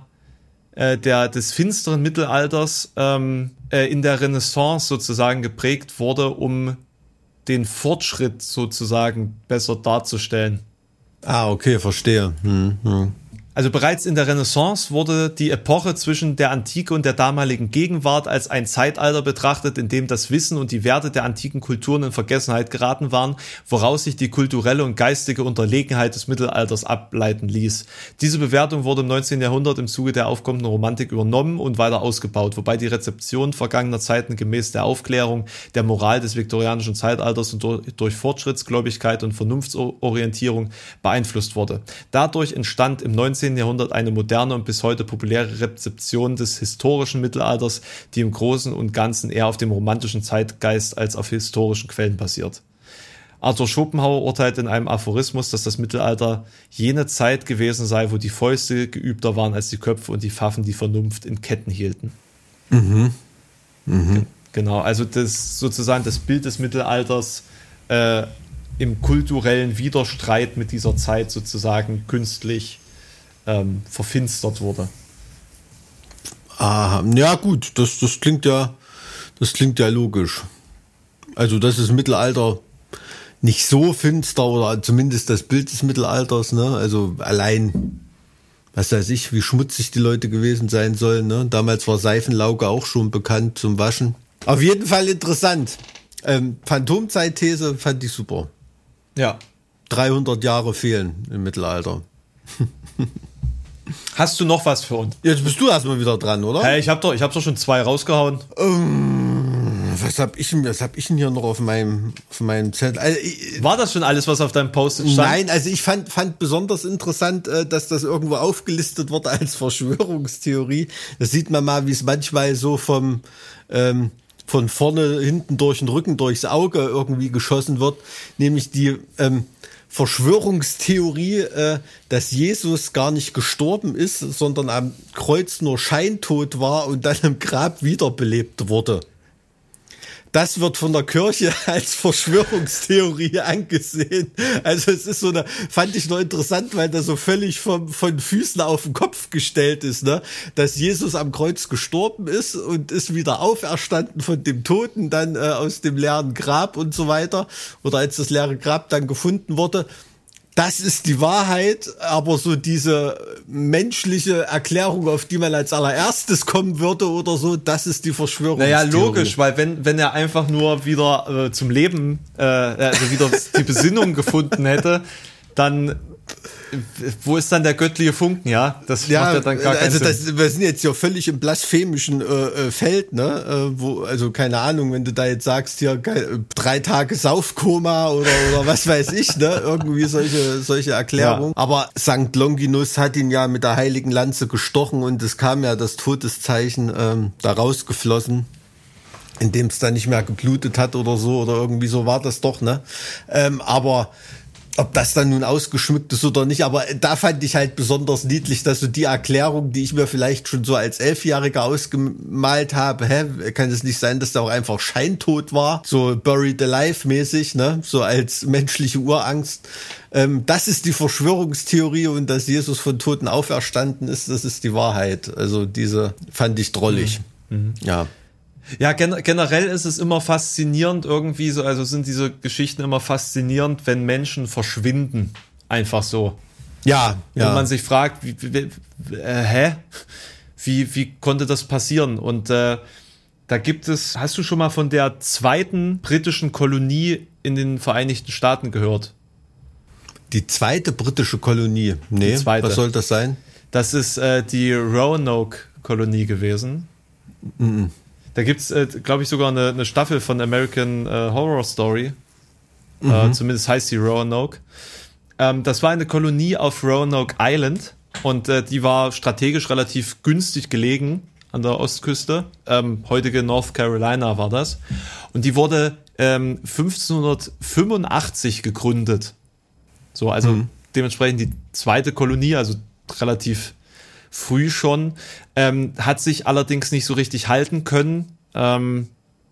äh, der des finsteren Mittelalters ähm, äh, in der Renaissance sozusagen geprägt wurde um den Fortschritt sozusagen besser darzustellen. Ah, okay, verstehe. Hm, hm. Also bereits in der Renaissance wurde die Epoche zwischen der Antike und der damaligen Gegenwart als ein Zeitalter betrachtet, in dem das Wissen und die Werte der antiken Kulturen in Vergessenheit geraten waren, woraus sich die kulturelle und geistige Unterlegenheit des Mittelalters ableiten ließ. Diese Bewertung wurde im 19. Jahrhundert im Zuge der aufkommenden Romantik übernommen und weiter ausgebaut, wobei die Rezeption vergangener Zeiten gemäß der Aufklärung, der Moral des viktorianischen Zeitalters und durch, Fortschrittsgläubigkeit und Vernunftsorientierung beeinflusst wurde. Dadurch entstand im 19. Jahrhundert eine moderne und bis heute populäre Rezeption des historischen Mittelalters, die im Großen und Ganzen eher auf dem romantischen Zeitgeist als auf historischen Quellen basiert. Arthur Schopenhauer urteilt in einem Aphorismus, dass das Mittelalter jene Zeit gewesen sei, wo die Fäuste geübter waren als die Köpfe und die Pfaffen die Vernunft in Ketten hielten. Ge- Genau, also das sozusagen das Bild des Mittelalters äh, im kulturellen Widerstreit mit dieser Zeit sozusagen künstlich ähm, verfinstert wurde. Aha, ja gut, das, das klingt ja, das klingt ja logisch. Also das ist Mittelalter nicht so finster oder zumindest das Bild des Mittelalters, ne? Also allein, was weiß ich, wie schmutzig die Leute gewesen sein sollen, ne? Damals war Seifenlauge auch schon bekannt zum Waschen. Auf jeden Fall interessant. Ähm, Phantomzeit-These fand ich super. Ja. 300 Jahre fehlen im Mittelalter. [laughs] Hast du noch was für uns? Jetzt bist du erstmal wieder dran, oder? Hey, ich habe doch, ich hab doch schon zwei rausgehauen. Was hab ich, denn- was hab ich denn hier noch auf meinem, auf meinem Zettel? Also, ich, War das schon alles, was auf deinem Post stand? nein, also ich fand, fand besonders interessant, äh, dass das irgendwo aufgelistet wurde als [laughs] Verschwörungstheorie. Das sieht man mal, wie es manchmal so vom, ähm, von vorne, hinten durch den Rücken, durchs Auge irgendwie geschossen wird. Nämlich die, ähm, Verschwörungstheorie, äh, dass Jesus gar nicht gestorben ist, sondern am Kreuz nur scheintot war und dann im Grab wiederbelebt wurde. Das wird von der Kirche [laughs] als Verschwörungstheorie angesehen. Also es ist so eine, fand ich noch interessant, weil das so völlig vom, von Füßen auf den Kopf gestellt ist, ne? Dass Jesus am Kreuz gestorben ist und ist wieder auferstanden von dem Toten, dann äh, aus dem leeren Grab und so weiter. Oder als das leere Grab dann gefunden wurde. Das ist die Wahrheit, aber so diese menschliche Erklärung, auf die man als allererstes kommen würde oder so, das ist die Verschwörungstheorie. Naja, logisch, weil wenn, wenn er einfach nur wieder äh, zum Leben, äh, also wieder die Besinnung gefunden hätte, dann wo ist dann der göttliche Funken, ja? Das macht ja dann gar keinen also Sinn. wir sind jetzt hier völlig im blasphemischen äh, äh, Feld, ne? Äh, wo, also keine Ahnung, wenn du da jetzt sagst, hier drei Tage Saufkoma oder, oder was weiß ich, ne? [laughs] Irgendwie solche, solche Erklärungen. Aber St. Longinus hat ihn ja mit der heiligen Lanze gestochen und es kam ja das Todeszeichen ähm, da rausgeflossen in dem es dann nicht mehr geblutet hat oder so oder irgendwie so war das doch, ne? Ähm, aber ob das dann nun ausgeschmückt ist oder nicht, aber da fand ich halt besonders niedlich, dass so die Erklärung, die ich mir vielleicht schon so als Elfjähriger ausgemalt habe, hä, kann es nicht sein, dass der auch einfach scheintot war, so buried alive mäßig, ne, so als menschliche Urangst. Ähm, das ist die Verschwörungstheorie und dass Jesus von Toten auferstanden ist, das ist die Wahrheit. Also diese fand ich drollig. Ja. Ja, gen generell ist es immer faszinierend irgendwie so, also sind diese Geschichten immer faszinierend, wenn Menschen verschwinden. Einfach so. Ja, ja. Wenn man sich fragt, wie, wie, wie, äh, hä? Wie, wie konnte das passieren? Und äh, da gibt es, hast du schon mal von der zweiten britischen Kolonie in den Vereinigten Staaten gehört? Die zweite britische Kolonie. Nee, was soll das sein? Das ist äh, die Roanoke-Kolonie gewesen. Da gibt es, äh, glaube ich, sogar eine, eine Staffel von American äh, Horror Story. Äh, zumindest heißt sie Roanoke. Ähm, das war eine Kolonie auf Roanoke Island. und äh, die war strategisch relativ günstig gelegen an der Ostküste. Ähm, heutige North Carolina war das. Und die wurde ähm, 1585 gegründet. So, also mhm. dementsprechend die zweite Kolonie, also relativ früh schon, ähm, hat sich allerdings nicht so richtig halten können. Ähm,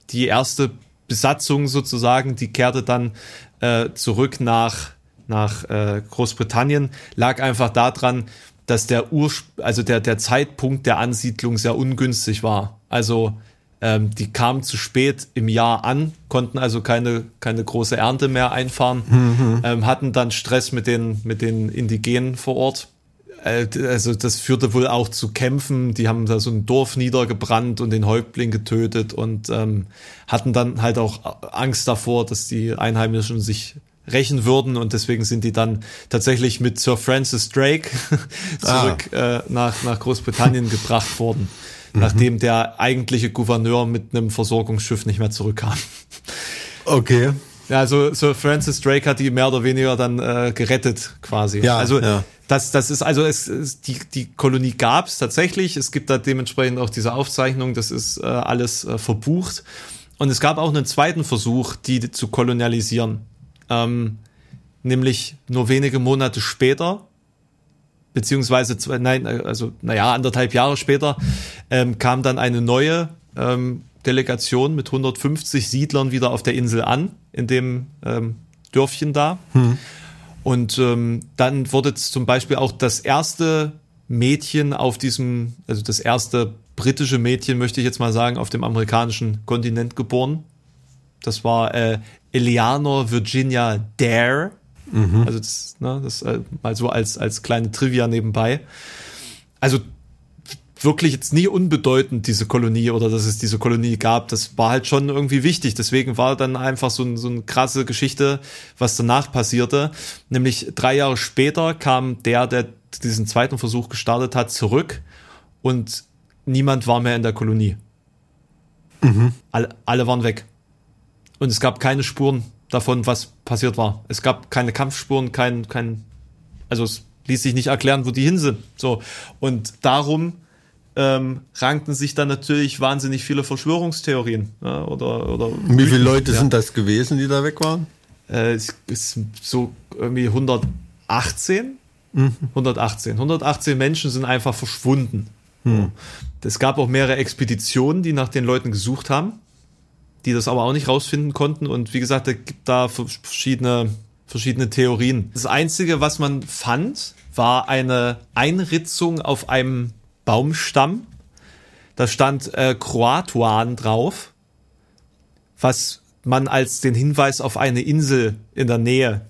die erste Besatzung sozusagen, die kehrte dann äh, zurück nach, nach äh, Großbritannien, lag einfach daran, dass der Urspr also der, der Zeitpunkt der Ansiedlung sehr ungünstig war. Also ähm, die kamen zu spät im Jahr an, konnten also keine, keine große Ernte mehr einfahren, mhm. ähm, hatten dann Stress mit den, mit den Indigenen vor Ort. Äh, also das führte wohl auch zu Kämpfen. Die haben da so ein Dorf niedergebrannt und den Häuptling getötet und ähm, hatten dann halt auch Angst davor, dass die Einheimischen sich rächen würden und deswegen sind die dann tatsächlich mit Sir Francis Drake [laughs] zurück ah. äh, nach, nach Großbritannien [laughs] gebracht worden mhm. nachdem der eigentliche Gouverneur mit einem Versorgungsschiff nicht mehr zurückkam. Okay. Ja, also Sir Francis Drake hat die mehr oder weniger dann äh, gerettet quasi. Ja, also ja. das, das ist also es, es die die Kolonie gab es tatsächlich. Es gibt da dementsprechend auch diese Aufzeichnung. Das ist äh, alles äh, verbucht. Und es gab auch einen zweiten Versuch, die zu kolonialisieren, ähm, nämlich nur wenige Monate später beziehungsweise zwei, nein, also naja, anderthalb Jahre später ähm, kam dann eine neue ähm, Delegation mit 150 Siedlern wieder auf der Insel an, in dem ähm, Dörfchen da. Hm. Und ähm, dann wurde zum Beispiel auch das erste Mädchen auf diesem, also das erste britische Mädchen, möchte ich jetzt mal sagen, auf dem amerikanischen Kontinent geboren. Das war äh, Eleanor Virginia Dare. Mhm. Also das, ne, das äh, mal so als, als kleine Trivia nebenbei. Also wirklich jetzt nie unbedeutend, diese Kolonie oder dass es diese Kolonie gab. Das war halt schon irgendwie wichtig. Deswegen war dann einfach so, ein, so eine krasse Geschichte, was danach passierte. Nämlich drei Jahre später kam der, der diesen zweiten Versuch gestartet hat, zurück und niemand war mehr in der Kolonie. Mhm. Alle, alle waren weg. Und es gab keine Spuren davon, was passiert war. Es gab keine Kampfspuren, kein, kein, also es ließ sich nicht erklären, wo die hin sind. So. Und darum ähm, rankten sich dann natürlich wahnsinnig viele Verschwörungstheorien. Ja, oder, oder Wie viele Leute ja. sind das gewesen, die da weg waren? Äh, es ist so irgendwie 118. Mhm. 118. 118 Menschen sind einfach verschwunden. Mhm. Es gab auch mehrere Expeditionen, die nach den Leuten gesucht haben die das aber auch nicht rausfinden konnten. Und wie gesagt, es gibt da verschiedene, verschiedene Theorien. Das Einzige, was man fand, war eine Einritzung auf einem Baumstamm. Da stand äh, Kroatuan drauf, was man als den Hinweis auf eine Insel in der Nähe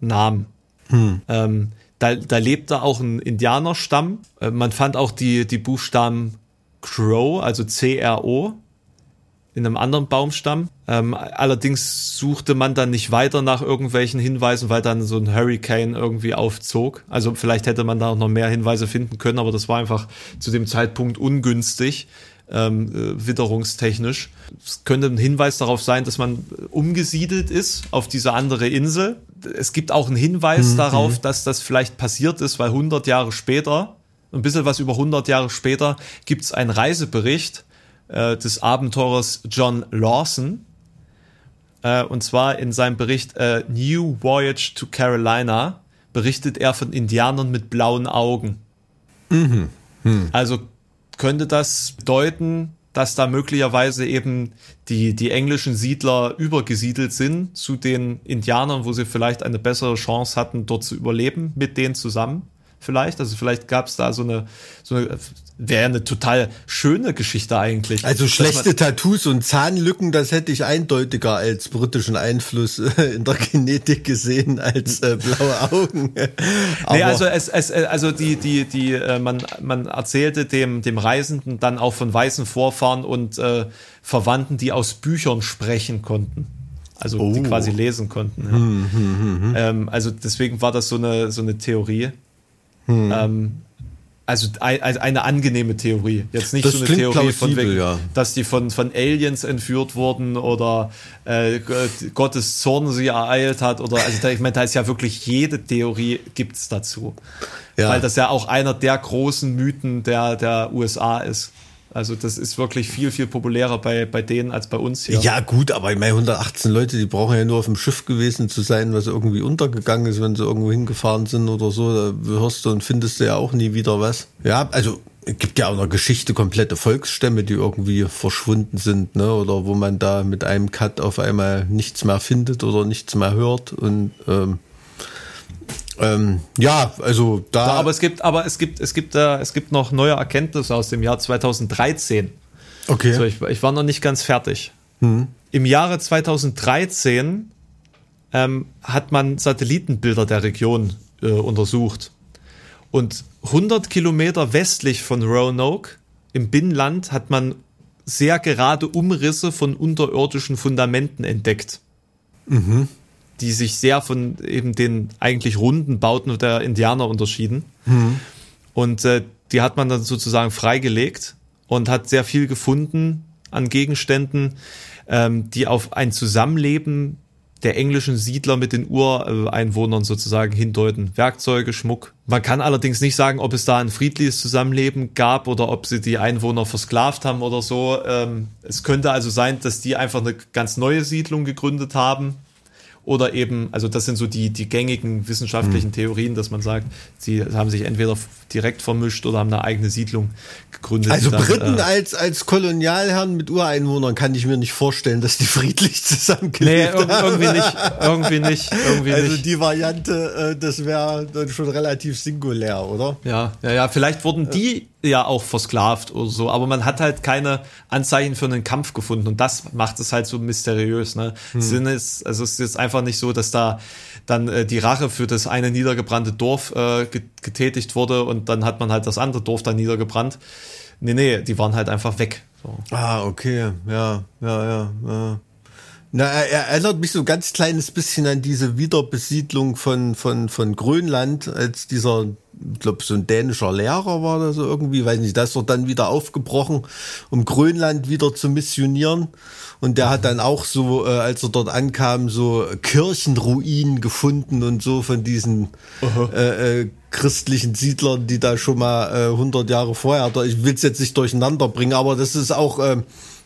nahm. Hm. Ähm, da, da lebte auch ein Indianerstamm. Äh, man fand auch die, die Buchstaben Crow, also C-R-O, in einem anderen Baumstamm. Ähm, allerdings suchte man dann nicht weiter nach irgendwelchen Hinweisen, weil dann so ein Hurricane irgendwie aufzog. Also vielleicht hätte man da auch noch mehr Hinweise finden können, aber das war einfach zu dem Zeitpunkt ungünstig, ähm, äh, witterungstechnisch. Es könnte ein Hinweis darauf sein, dass man umgesiedelt ist auf diese andere Insel. Es gibt auch einen Hinweis mhm. darauf, dass das vielleicht passiert ist, weil 100 Jahre später, ein bisschen was über 100 Jahre später, gibt es einen Reisebericht, äh, des Abenteurers John Lawson. Äh, und zwar in seinem Bericht äh, New Voyage to Carolina berichtet er von Indianern mit blauen Augen. Mhm. Hm. Also könnte das bedeuten, dass da möglicherweise eben die, die englischen Siedler übergesiedelt sind zu den Indianern, wo sie vielleicht eine bessere Chance hatten, dort zu überleben mit denen zusammen vielleicht. Also vielleicht gab es da so eine, so eine wäre eine total schöne Geschichte eigentlich. Also schlechte Tattoos und Zahnlücken, das hätte ich eindeutiger als britischen Einfluss äh, in der Genetik gesehen als äh, blaue Augen. [laughs] Aber nee, also es, es also die die die äh, man man erzählte dem dem Reisenden dann auch von weißen Vorfahren und äh, Verwandten, die aus Büchern sprechen konnten. Also oh. die quasi lesen konnten. Ja. Hm, hm, hm, hm, ähm, also deswegen war das so eine so eine Theorie. Hm. Ähm, also eine angenehme Theorie. Jetzt nicht das so eine Theorie von wegen, ja. dass die von, von Aliens entführt wurden oder äh, Gottes Zorn sie ereilt hat oder also ich meine, da ist ja wirklich jede Theorie gibt's dazu. Ja. Weil das ja auch einer der großen Mythen der, der USA ist. Also das ist wirklich viel, viel populärer bei, bei denen als bei uns hier. Ja gut, aber ich meine 118 Leute, die brauchen ja nur auf dem Schiff gewesen zu sein, was irgendwie untergegangen ist, wenn sie irgendwo hingefahren sind oder so. Da hörst du und findest du ja auch nie wieder was. Ja, also es gibt ja auch eine Geschichte komplette Volksstämme, die irgendwie verschwunden sind, ne? Oder wo man da mit einem Cut auf einmal nichts mehr findet oder nichts mehr hört. Und ähm, ähm, ja, also da. Ja, aber es gibt, aber es gibt, es gibt, äh, es gibt noch neue Erkenntnisse aus dem Jahr 2013. Okay. So, ich, ich war noch nicht ganz fertig. Hm. Im Jahre 2013 ähm, hat man Satellitenbilder der Region äh, untersucht. Und 100 Kilometer westlich von Roanoke im Binnenland hat man sehr gerade Umrisse von unterirdischen Fundamenten entdeckt. Mhm die sich sehr von eben den eigentlich runden Bauten der Indianer unterschieden. Mhm. Und äh, die hat man dann sozusagen freigelegt und hat sehr viel gefunden an Gegenständen, ähm, die auf ein Zusammenleben der englischen Siedler mit den Ureinwohnern sozusagen hindeuten. Werkzeuge, Schmuck. Man kann allerdings nicht sagen, ob es da ein friedliches Zusammenleben gab oder ob sie die Einwohner versklavt haben oder so. Ähm, es könnte also sein, dass die einfach eine ganz neue Siedlung gegründet haben oder eben, also das sind so die, die gängigen wissenschaftlichen mhm. Theorien, dass man sagt, sie haben sich entweder direkt vermischt oder haben eine eigene Siedlung gegründet. Also dann, Briten äh, als, als Kolonialherren mit Ureinwohnern kann ich mir nicht vorstellen, dass die [laughs] friedlich zusammengelebt nee, haben. irgendwie nicht, irgendwie nicht, irgendwie also nicht. die Variante, äh, das wäre schon relativ singulär, oder? Ja, ja, ja, vielleicht wurden die ja auch versklavt oder so, aber man hat halt keine Anzeichen für einen Kampf gefunden und das macht es halt so mysteriös. Ne? Hm. Sinn ist, also es ist jetzt einfach nicht so, dass da dann äh, die Rache für das eine niedergebrannte Dorf äh, getätigt wurde und dann hat man halt das andere Dorf dann niedergebrannt. Nee, nee, die waren halt einfach weg. So. Ah, okay, ja, ja, ja. ja. Na, er erinnert mich so ein ganz kleines bisschen an diese Wiederbesiedlung von, von, von Grönland, als dieser, ich glaube, so ein dänischer Lehrer war das so irgendwie, weiß nicht, das wird dann wieder aufgebrochen, um Grönland wieder zu missionieren. Und der hat dann auch so, äh, als er dort ankam, so Kirchenruinen gefunden und so von diesen äh, äh, christlichen Siedlern, die da schon mal äh, 100 Jahre vorher, ich will es jetzt nicht durcheinander bringen, aber das ist auch... Äh,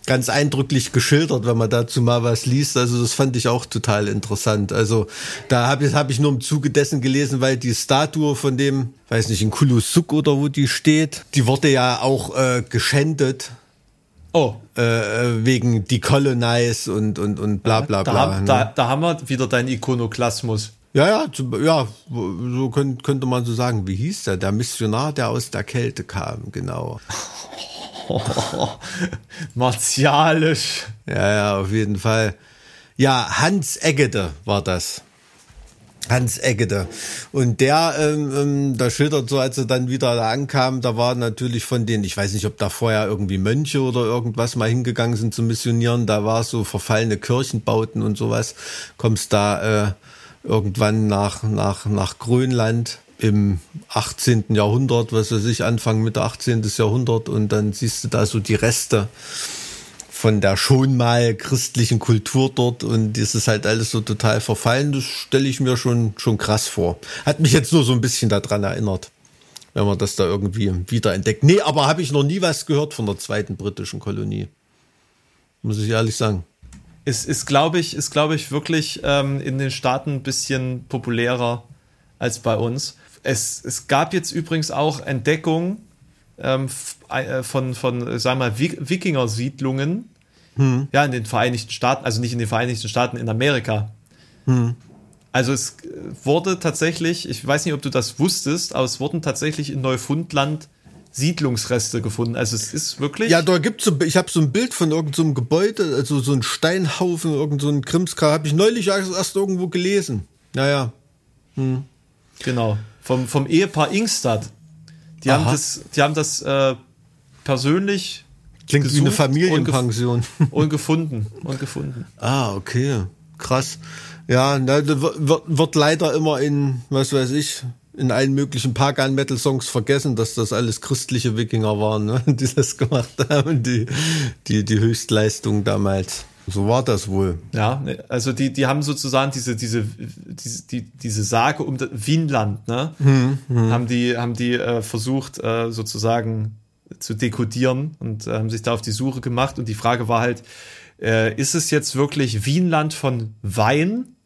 ganz eindrücklich geschildert, wenn man dazu mal was liest. Also das fand ich auch total interessant. Also da habe ich, hab ich nur im Zuge dessen gelesen, weil die Statue von dem, weiß nicht, in Kulusuk oder wo die steht, die wurde ja auch äh, geschändet. Oh. Äh, äh wegen Decolonize und, und, und bla bla bla. Da, ne? da, da haben wir wieder deinen Ikonoklasmus. Ja, ja, ja, so könnte man so sagen. Wie hieß der? Der Missionar, der aus der Kälte kam, genau. [laughs] [laughs] martialisch. Ja, ja, auf jeden Fall. Ja, Hans Eggede war das. Hans Eggede. Und der, ähm, ähm, da schildert so, als er dann wieder da ankam, da war natürlich von denen, ich weiß nicht, ob da vorher irgendwie Mönche oder irgendwas mal hingegangen sind zu missionieren, da war so verfallene Kirchenbauten und sowas. Kommst da äh, irgendwann nach, nach, nach Grönland im 18. Jahrhundert, was weiß ich, Anfang Mitte 18. Jahrhundert und dann siehst du da so die Reste von der schon mal christlichen Kultur dort und es ist halt alles so total verfallen. Das stelle ich mir schon, schon krass vor. Hat mich jetzt nur so ein bisschen daran erinnert, wenn man das da irgendwie wiederentdeckt. Nee, aber habe ich noch nie was gehört von der zweiten britischen Kolonie. Muss ich ehrlich sagen. Es ist, glaube ich, ist, glaube ich, wirklich ähm, in den Staaten ein bisschen populärer als bei uns. Es, es gab jetzt übrigens auch Entdeckungen ähm, äh, von, von, sagen wir mal, Wikinger-Siedlungen. Hm. Ja, in den Vereinigten Staaten, also nicht in den Vereinigten Staaten, in Amerika. Hm. Also es wurde tatsächlich, ich weiß nicht, ob du das wusstest, aber es wurden tatsächlich in Neufundland Siedlungsreste gefunden. Also es ist wirklich. Ja, da gibt's so, ich habe so ein Bild von irgendeinem so Gebäude, also so ein Steinhaufen, irgend so ein Krimskar, habe ich neulich erst, erst irgendwo gelesen. Naja. Hm. Genau. Vom, vom Ehepaar Ingstad. Die Aha. haben das, die haben das äh, persönlich Klingt wie eine Familienpension. Und, [laughs] und gefunden. Und gefunden. Ah, okay. Krass. Ja, na, wird, wird leider immer in, was weiß ich, in allen möglichen Pagan-Metal-Songs vergessen, dass das alles christliche Wikinger waren, ne? [laughs] die das gemacht haben, die, die, die Höchstleistung damals. So war das wohl. Ja, also die, die haben sozusagen diese, diese, diese, die, diese Sage um das Wienland, ne? Hm, hm. Haben die, haben die äh, versucht, äh, sozusagen zu dekodieren und äh, haben sich da auf die Suche gemacht. Und die Frage war halt, äh, ist es jetzt wirklich Wienland von Wein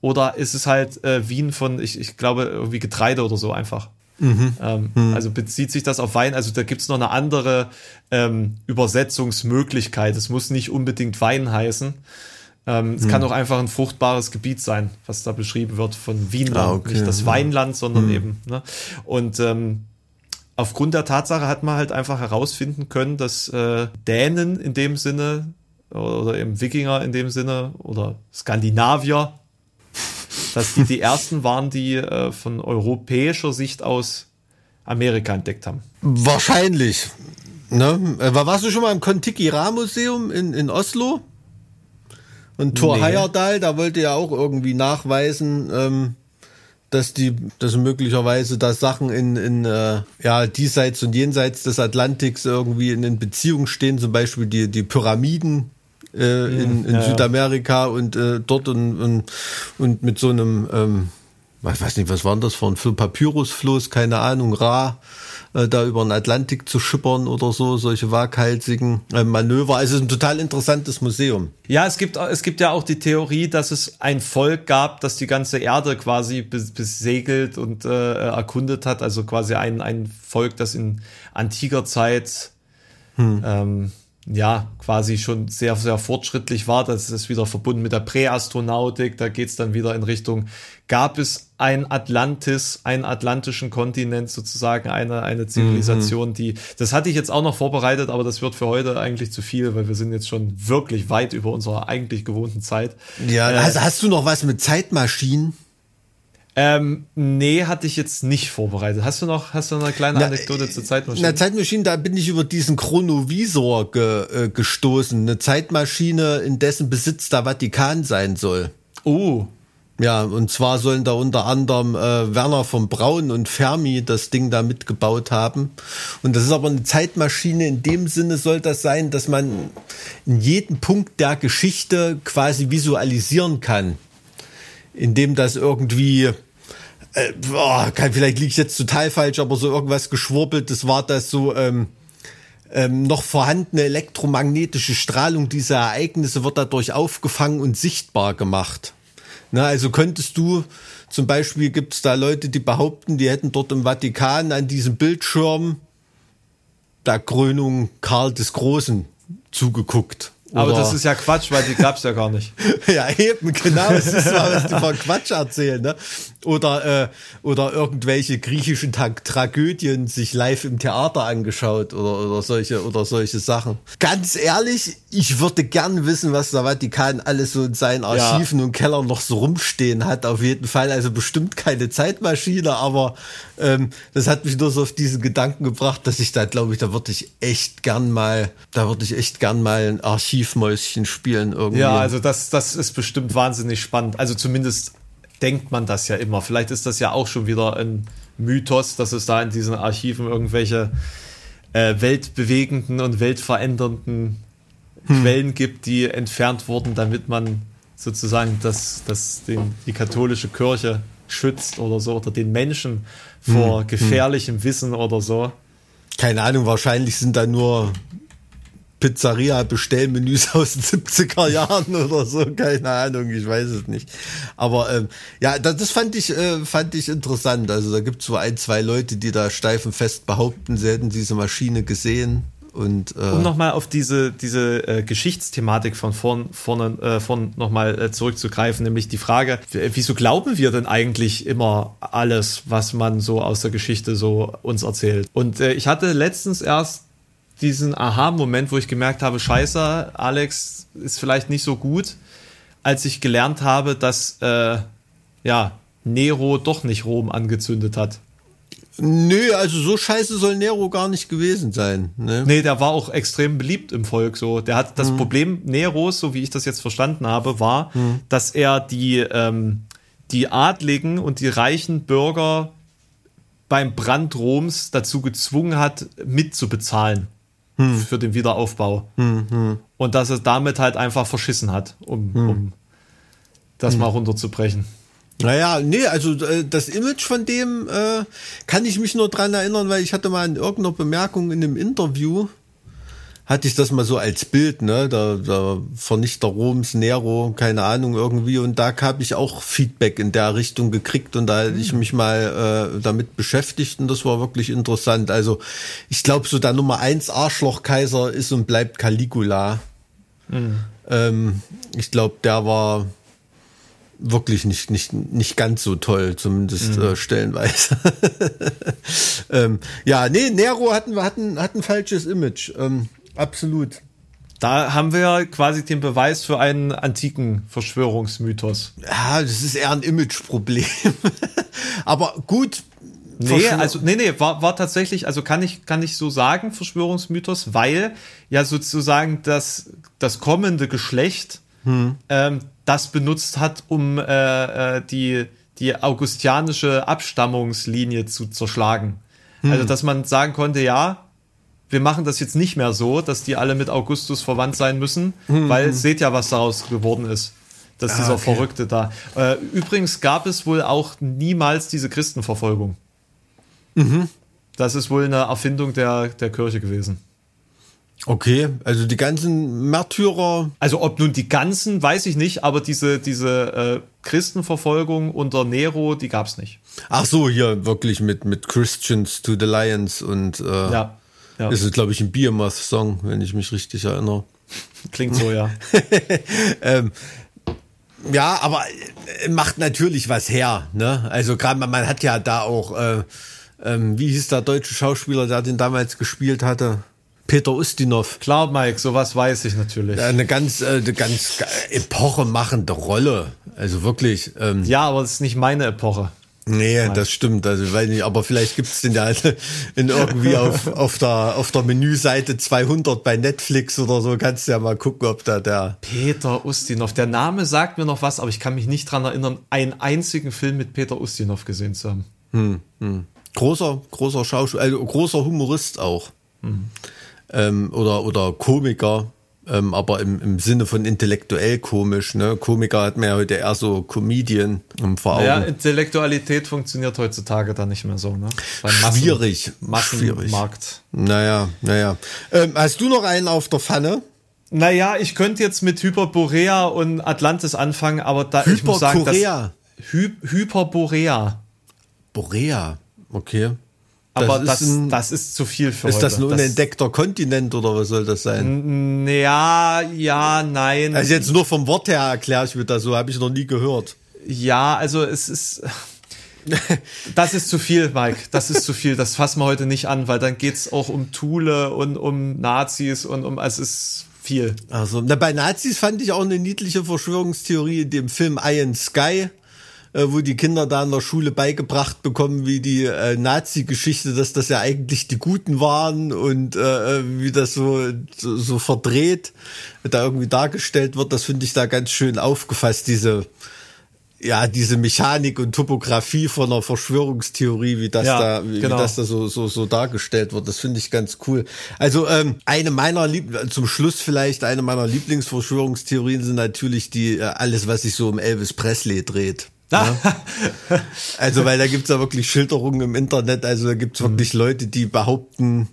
oder ist es halt äh, Wien von, ich, ich glaube, irgendwie Getreide oder so einfach? Mhm. Ähm, mhm. Also bezieht sich das auf Wein? Also da gibt's noch eine andere ähm, Übersetzungsmöglichkeit. Es muss nicht unbedingt Wein heißen. Ähm, es mhm. kann auch einfach ein fruchtbares Gebiet sein, was da beschrieben wird von Wienland. Ah, okay. Nicht das Weinland, sondern mhm. eben. Ne? Und ähm, aufgrund der Tatsache hat man halt einfach herausfinden können, dass äh, Dänen in dem Sinne oder eben Wikinger in dem Sinne oder Skandinavier dass die die ersten waren, die äh, von europäischer Sicht aus Amerika entdeckt haben. Wahrscheinlich. Ne? Äh, warst du schon mal im Kontiki-Ra-Museum in, in Oslo? Und Thor nee. Heyerdahl, da wollte ja auch irgendwie nachweisen, ähm, dass die, dass möglicherweise da Sachen in, in äh, ja, diesseits und jenseits des Atlantiks irgendwie in, in Beziehung stehen, zum Beispiel die, die Pyramiden äh, in, in ja, Südamerika und äh, dort und, und, und mit so einem, ähm, ich weiß nicht, was war das für ein Papyrusfloß, keine Ahnung, Ra, äh, da über den Atlantik zu schippern oder so, solche waghalsigen äh, Manöver. Also es ist ein total interessantes Museum. Ja, es gibt, es gibt ja auch die Theorie, dass es ein Volk gab, das die ganze Erde quasi besegelt und äh, erkundet hat. Also quasi ein, ein Volk, das in antiker Zeit hm. ähm, ja, quasi schon sehr, sehr fortschrittlich war. Das ist wieder verbunden mit der Präastronautik. Da geht's dann wieder in Richtung, gab es ein Atlantis, einen atlantischen Kontinent sozusagen, eine, eine Zivilisation, mhm. die, das hatte ich jetzt auch noch vorbereitet, aber das wird für heute eigentlich zu viel, weil wir sind jetzt schon wirklich weit über unserer eigentlich gewohnten Zeit. Ja, äh, also hast du noch was mit Zeitmaschinen? Ähm, nee, hatte ich jetzt nicht vorbereitet. Hast du noch, hast du noch eine kleine Anekdote na, zur Zeitmaschine? Na, Zeitmaschine, da bin ich über diesen Chronovisor ge, äh, gestoßen. Eine Zeitmaschine, in dessen Besitz der Vatikan sein soll. Oh. Ja, und zwar sollen da unter anderem äh, Werner von Braun und Fermi das Ding da mitgebaut haben. Und das ist aber eine Zeitmaschine. In dem Sinne soll das sein, dass man in jedem Punkt der Geschichte quasi visualisieren kann. Indem das irgendwie äh, boah, kann, vielleicht liege ich jetzt total falsch, aber so irgendwas geschwurbelt, das war das so, ähm, ähm, noch vorhandene elektromagnetische Strahlung dieser Ereignisse wird dadurch aufgefangen und sichtbar gemacht. Na, also könntest du, zum Beispiel gibt es da Leute, die behaupten, die hätten dort im Vatikan an diesem Bildschirm der Krönung Karl des Großen zugeguckt. Aber das ist ja Quatsch, weil die gab's ja gar nicht. [laughs] ja, eben, genau. Das ist mal, was die von Quatsch erzählen. Ne? Oder, äh, oder irgendwelche griechischen Tra Tragödien sich live im Theater angeschaut oder, oder, solche, oder solche Sachen. Ganz ehrlich, ich würde gern wissen, was der Vatikan alles so in seinen Archiven ja. und Kellern noch so rumstehen hat. Auf jeden Fall. Also bestimmt keine Zeitmaschine, aber ähm, das hat mich nur so auf diesen Gedanken gebracht, dass ich da, glaube ich, da würde ich echt gern mal, da würde ich echt gern mal ein Archivmäuschen spielen irgendwie. Ja, also das, das ist bestimmt wahnsinnig spannend. Also zumindest denkt man das ja immer. Vielleicht ist das ja auch schon wieder ein Mythos, dass es da in diesen Archiven irgendwelche äh, weltbewegenden und weltverändernden hm. Quellen gibt, die entfernt wurden, damit man sozusagen das, das den, die katholische Kirche schützt oder so oder den Menschen vor hm. gefährlichem hm. Wissen oder so. Keine Ahnung, wahrscheinlich sind da nur Pizzeria-Bestellmenüs [laughs] aus den 70er Jahren oder so, keine Ahnung, ich weiß es nicht. Aber ähm, ja, das, das fand ich äh, fand ich interessant. Also da gibt es so ein, zwei Leute, die da steif und fest behaupten, sie hätten diese Maschine gesehen. Und, äh, um nochmal auf diese, diese äh, Geschichtsthematik von vorn, vorne, äh, von nochmal äh, zurückzugreifen, nämlich die Frage, wieso glauben wir denn eigentlich immer alles, was man so aus der Geschichte so uns erzählt? Und äh, ich hatte letztens erst diesen Aha-Moment, wo ich gemerkt habe, scheiße, Alex ist vielleicht nicht so gut, als ich gelernt habe, dass äh, ja, Nero doch nicht Rom angezündet hat. Nö, also so scheiße soll Nero gar nicht gewesen sein. Ne? Nee, der war auch extrem beliebt im Volk. So, der hat das mhm. Problem Neros, so wie ich das jetzt verstanden habe, war, mhm. dass er die ähm, die Adligen und die reichen Bürger beim Brand Roms dazu gezwungen hat, mitzubezahlen hm. für den Wiederaufbau. Hm, hm. Und dass er damit halt einfach verschissen hat, um, hm. um das hm. mal runterzubrechen. Naja, nee, also äh, das Image von dem äh, kann ich mich nur dran erinnern, weil ich hatte mal in irgendeiner Bemerkung in einem Interview, hatte ich das mal so als Bild, ne, der, der Vernichter Roms, Nero, keine Ahnung irgendwie. Und da habe ich auch Feedback in der Richtung gekriegt und da hatte ich mich mal äh, damit beschäftigt und das war wirklich interessant. Also ich glaube, so der Nummer eins Arschlochkaiser ist und bleibt Caligula. Mhm. Ähm, ich glaube, der war wirklich nicht, nicht, nicht ganz so toll, zumindest mhm. äh, stellenweise. [laughs] ähm, ja, nee, Nero hatten, hatten, hat ein falsches Image. Ähm, Absolut. Da haben wir quasi den Beweis für einen antiken Verschwörungsmythos. Ja, das ist eher ein Imageproblem. [laughs] Aber gut. Nee, also nee, nee, war, war tatsächlich, also kann ich kann ich so sagen Verschwörungsmythos, weil ja sozusagen das das kommende Geschlecht hm. ähm, das benutzt hat, um äh, äh die die augustianische Abstammungslinie zu zerschlagen. Hm. Also dass man sagen konnte, ja, wir machen das jetzt nicht mehr so, dass die alle mit Augustus verwandt sein müssen, mhm. weil seht ja, was daraus geworden ist. Dass ah, dieser okay. Verrückte da. Äh, übrigens gab es wohl auch niemals diese Christenverfolgung. Mhm. Das ist wohl eine Erfindung der, der Kirche gewesen. Okay, also die ganzen Märtyrer. Also ob nun die ganzen, weiß ich nicht, aber diese, diese äh, Christenverfolgung unter Nero, die gab es nicht. Ach so, hier wirklich mit, mit Christians to the Lions und äh, ja. Ja. Das ist, glaube ich, ein Biomass-Song, wenn ich mich richtig erinnere. Klingt so, ja. [laughs] ähm, ja, aber äh, macht natürlich was her. Ne? Also gerade man, man hat ja da auch, äh, ähm, wie hieß der deutsche Schauspieler, der den damals gespielt hatte? Peter Ustinov. Klar, Mike, sowas weiß ich natürlich. Eine ganz, äh, eine ganz epochemachende Rolle. Also wirklich. Ähm, ja, aber es ist nicht meine Epoche. Nee, Nein. das stimmt. Also ich weiß nicht, aber vielleicht gibt's den ja [laughs] in irgendwie auf, auf der auf der Menüseite 200 bei Netflix oder so. Kannst du ja mal gucken, ob da der Peter Ustinov. Der Name sagt mir noch was, aber ich kann mich nicht dran erinnern, einen einzigen Film mit Peter Ustinov gesehen zu haben. Hm, hm. Großer, großer Schauspieler, also großer Humorist auch. Hm. Ähm, oder oder Komiker ähm, aber im, im Sinne von intellektuell komisch. Ne? Komiker hat man ja heute eher so Comedian im vor Augen. Ja, Intellektualität funktioniert heutzutage da nicht mehr so. Ne? Massen, schwierig. Massenmarkt. Naja, naja. Ähm, hast du noch einen auf der Pfanne? Naja, ich könnte jetzt mit Hyperborea und Atlantis anfangen, aber da ich muss sagen, dass Hy Hyperborea. Borea, okay aber das, das, ein, das, ist zu viel für Ist heute. das ein unentdeckter das, Kontinent oder was soll das sein? Ja, ja, nein. Also jetzt nur vom Wort her erkläre ich mir das so, habe ich noch nie gehört. Ja, also es ist. [laughs] Das ist zu viel, Mike. Das ist zu viel. Das fassen wir heute nicht an, weil dann geht es auch um Thule und um Nazis und um. Es ist viel. Also, na, bei Nazis fand ich auch eine niedliche Verschwörungstheorie in dem Film Iron Sky äh, wo die Kinder da in der Schule beigebracht bekommen, wie die äh, Nazi-Geschichte, dass das ja eigentlich die Guten waren und äh, wie das so, so, so verdreht da irgendwie dargestellt wird. Das finde ich da ganz schön aufgefasst, diese ja, diese Mechanik und Topografie von einer Verschwörungstheorie, wie das ja, da, wie, genau. wie, das da so, so, so dargestellt wird, das finde ich ganz cool. Also, ähm, eine meiner Lieb zum Schluss vielleicht, eine meiner Lieblingsverschwörungstheorien sind natürlich die, äh, alles, was sich so um Elvis Presley dreht. Ja? [laughs] also, weil da gibt's ja wirklich Schilderungen im Internet, also da gibt's wirklich mhm. Leute, die behaupten,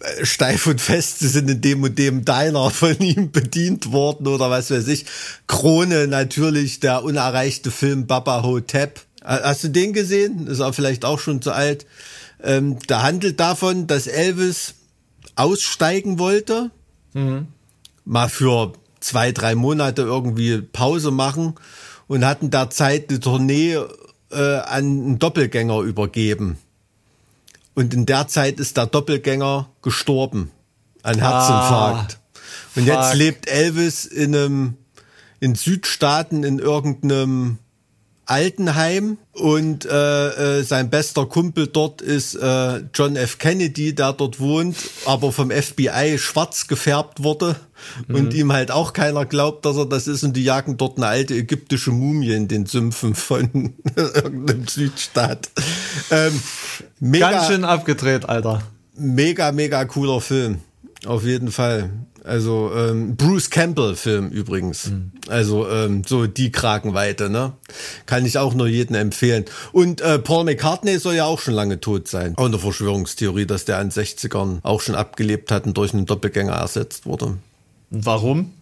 äh, steif und fest, sie sind in dem und dem Diner [laughs] von ihm bedient worden oder was weiß ich. Krone natürlich, der unerreichte Film Baba Hotep. Hast du den gesehen? Ist auch vielleicht auch schon zu alt. Ähm, der handelt davon, dass Elvis aussteigen wollte. Mhm. Mal für zwei, drei Monate irgendwie Pause machen und hatten da Zeit eine Tournee äh, an einen Doppelgänger übergeben. Und in der Zeit ist der Doppelgänger gestorben an Herzinfarkt. Ah, und jetzt lebt Elvis in einem in Südstaaten in irgendeinem Altenheim und äh, äh, sein bester Kumpel dort ist äh, John F. Kennedy, der dort wohnt, aber vom FBI schwarz gefärbt wurde und mhm. ihm halt auch keiner glaubt, dass er das ist und die jagen dort eine alte ägyptische Mumie in den Sümpfen von [laughs] irgendeinem Südstaat. Ähm, mega, Ganz schön abgedreht, Alter. Mega, mega cooler Film. Auf jeden Fall. Also ähm, Bruce Campbell Film übrigens. Mhm. Also ähm, so die Kragenweite, ne? Kann ich auch nur jedem empfehlen. Und äh, Paul McCartney soll ja auch schon lange tot sein. Auch eine Verschwörungstheorie, dass der an 60ern auch schon abgelebt hat und durch einen Doppelgänger ersetzt wurde. Warum?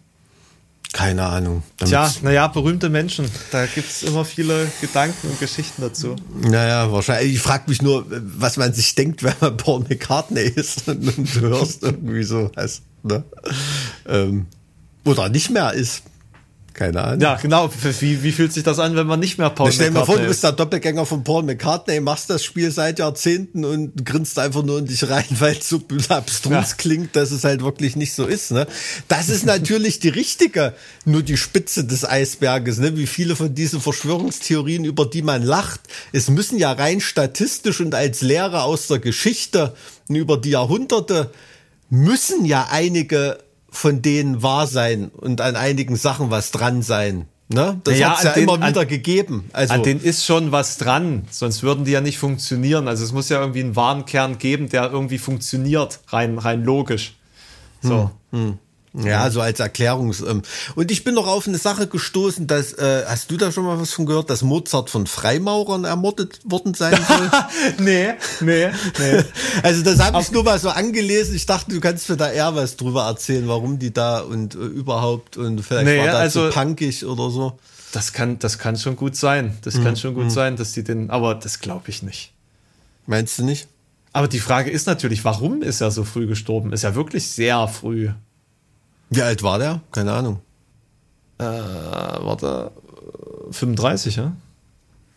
Keine Ahnung. Tja, naja, berühmte Menschen. Da gibt's immer viele Gedanken und Geschichten dazu. Naja, wahrscheinlich. Ich frage mich nur, was man sich denkt, wenn man Paul McCartney ist [laughs] und du hörst irgendwie so. Also, ne? ähm, oder nicht mehr ist. Keine Ahnung. Ja, genau. Wie, wie fühlt sich das an, wenn man nicht mehr Paul Stell McCartney Stell dir mal vor, du bist der Doppelgänger von Paul McCartney, machst das Spiel seit Jahrzehnten und grinst einfach nur in dich rein, [laughs] weil es so abstrus ja. klingt, dass es halt wirklich nicht so ist. Ne? Das ist natürlich die richtige, nur die Spitze des Eisberges. Ne? Wie viele von diesen Verschwörungstheorien, über die man lacht, es müssen ja rein statistisch und als Lehre aus der Geschichte über die Jahrhunderte müssen ja einige von denen wahr sein und an einigen Sachen was dran sein. Ne? Das naja, hat's ja den, immer wieder an, gegeben. Also an denen ist schon was dran, sonst würden die ja nicht funktionieren. Also es muss ja irgendwie einen wahren Kern geben, der irgendwie funktioniert, rein, rein logisch. So. Hm, hm. Ja, so als Erklärungs. Ähm, und ich bin noch auf eine Sache gestoßen, dass, äh, hast du da schon mal was von gehört, dass Mozart von Freimaurern ermordet worden sein soll? [laughs] nee, nee, nee. [laughs] Also das habe ich nur mal so angelesen. Ich dachte, du kannst mir da eher was drüber erzählen, warum die da und äh, überhaupt und vielleicht nee, war das also, so punkig oder so. Das kann, das kann schon gut sein. Das mhm. kann schon gut mhm. sein, dass die den, aber das glaube ich nicht. Meinst du nicht? Aber die Frage ist natürlich, warum ist er so früh gestorben? Ist ja wirklich sehr früh. Wie alt war der? Keine Ahnung. Äh, warte, 35, ja?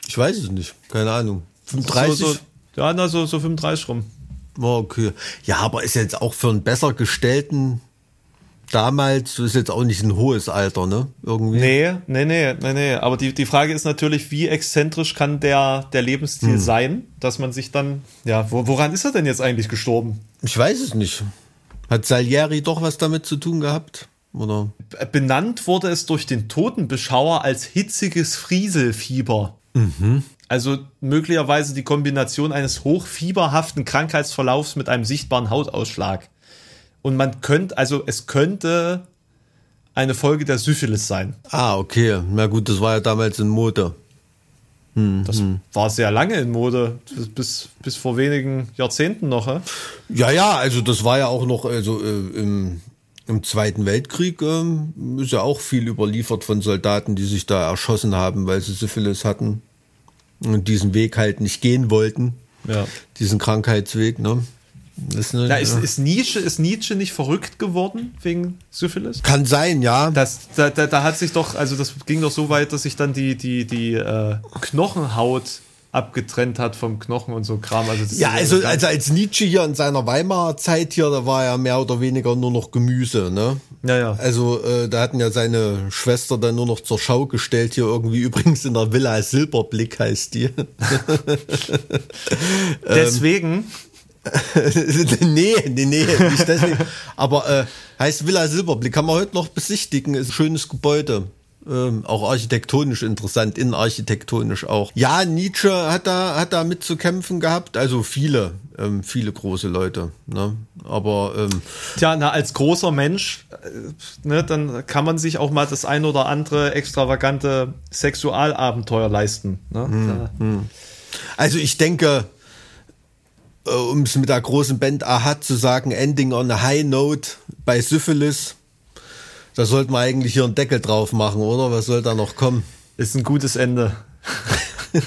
Ich weiß es nicht. Keine Ahnung. 35? So, so, ja, na, so, so 35 rum. Oh, okay. Ja, aber ist jetzt auch für einen besser gestellten damals, ist jetzt auch nicht ein hohes Alter, ne? Irgendwie. Nee, nee, nee, nee, nee. Aber die, die Frage ist natürlich, wie exzentrisch kann der, der Lebensstil hm. sein, dass man sich dann, ja, wo, woran ist er denn jetzt eigentlich gestorben? Ich weiß es nicht. Hat Salieri doch was damit zu tun gehabt? Oder? Benannt wurde es durch den Totenbeschauer als hitziges Frieselfieber. Mhm. Also möglicherweise die Kombination eines hochfieberhaften Krankheitsverlaufs mit einem sichtbaren Hautausschlag. Und man könnte, also es könnte eine Folge der Syphilis sein. Ah, okay. Na gut, das war ja damals in Mode. Hm, das hm. war sehr lange in Mode, bis, bis vor wenigen Jahrzehnten noch. He? Ja, ja, also das war ja auch noch, also äh, im, im Zweiten Weltkrieg äh, ist ja auch viel überliefert von Soldaten, die sich da erschossen haben, weil sie Syphilis hatten und diesen Weg halt nicht gehen wollten. Ja. Diesen Krankheitsweg, ne? Ist, eine, ja, ist, ist, Nietzsche, ist Nietzsche nicht verrückt geworden wegen Syphilis? Kann sein, ja. Das, da, da, da hat sich doch, also das ging doch so weit, dass sich dann die, die, die äh, Knochenhaut abgetrennt hat vom Knochen und so Kram. Also ja, also, also als Nietzsche hier in seiner Weimarer Zeit hier, da war er mehr oder weniger nur noch Gemüse, ne? Ja, ja. Also äh, da hatten ja seine Schwester dann nur noch zur Schau gestellt, hier irgendwie [laughs] übrigens in der Villa Silberblick heißt die. [laughs] Deswegen [laughs] nee, nee, nee, nicht deswegen. Aber äh, heißt Villa Silberblick, kann man heute noch besichtigen, ist ein schönes Gebäude. Ähm, auch architektonisch interessant, innenarchitektonisch auch. Ja, Nietzsche hat da, hat da mit zu kämpfen gehabt, also viele, ähm, viele große Leute. Ne? Aber ähm, Tja, na, als großer Mensch, äh, ne, dann kann man sich auch mal das ein oder andere extravagante Sexualabenteuer leisten. Ne? Hm, hm. Also ich denke, um es mit der großen Band Ahat zu sagen, Ending on a High Note bei Syphilis. Da sollte man eigentlich hier einen Deckel drauf machen, oder? Was soll da noch kommen? Ist ein gutes Ende. [laughs]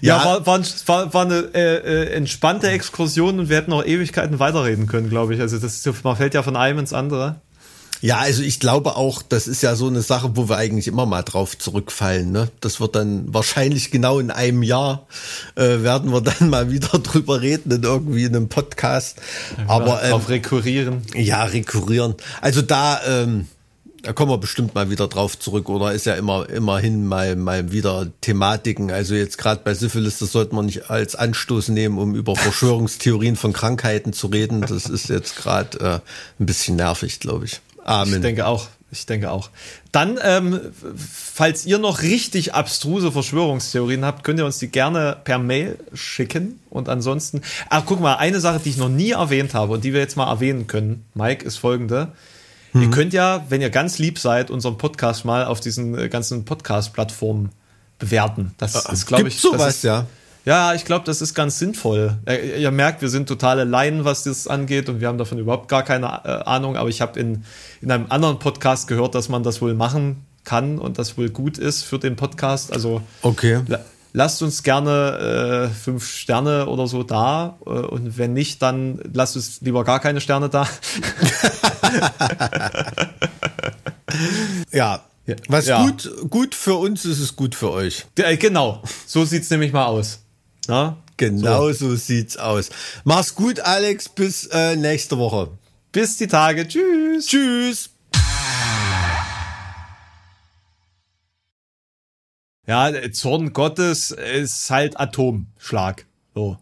ja, ja, war, war, war, war eine äh, äh, entspannte Exkursion und wir hätten noch Ewigkeiten weiterreden können, glaube ich. Also das, man fällt ja von einem ins andere. Ja, also ich glaube auch, das ist ja so eine Sache, wo wir eigentlich immer mal drauf zurückfallen. Ne? Das wird dann wahrscheinlich genau in einem Jahr äh, werden wir [laughs] dann mal wieder drüber reden in irgendwie einem Podcast. Aber ähm, auf rekurrieren. Ja, rekurrieren. Also da ähm, Da kommen wir bestimmt mal wieder drauf zurück oder ist ja immer immerhin mal mal wieder Thematiken. Also jetzt gerade bei Syphilis, das sollte man nicht als Anstoß nehmen, um über [laughs] Verschwörungstheorien von Krankheiten zu reden. Das ist jetzt gerade äh, ein bisschen nervig, glaube ich. Amen. Ich denke auch. Ich denke auch. Dann, ähm, falls ihr noch richtig abstruse Verschwörungstheorien habt, könnt ihr uns die gerne per Mail schicken. Und ansonsten, ach guck mal, eine Sache, die ich noch nie erwähnt habe und die wir jetzt mal erwähnen können, Mike, ist folgende. Mhm. Ihr könnt ja, wenn ihr ganz lieb seid, unseren Podcast mal auf diesen äh, ganzen Podcast-Plattformen bewerten. Das äh, ist, glaube ich, sowas, ist, ja. Ja, ich glaube, das ist ganz sinnvoll. Ihr, ihr, merkt, wir sind totale Laien, was das angeht und wir haben davon überhaupt gar keine äh, Ahnung. Aber ich habe in, in einem anderen Podcast gehört, dass man das wohl machen kann und das wohl gut ist für den Podcast. Also okay. lasst uns gerne äh, fünf Sterne oder so da äh, und wenn nicht, dann lasst uns lieber gar keine Sterne da. [laughs] ja, was ja. gut, gut für uns ist, ist gut für euch. Genau, so sieht's nämlich mal aus. Na? Genau so. so sieht's aus. Mach's gut, Alex. Bis äh, nächste Woche. Bis die Tage. Tschüss. Tschüss. Ja, Zorn Gottes ist halt Atomschlag.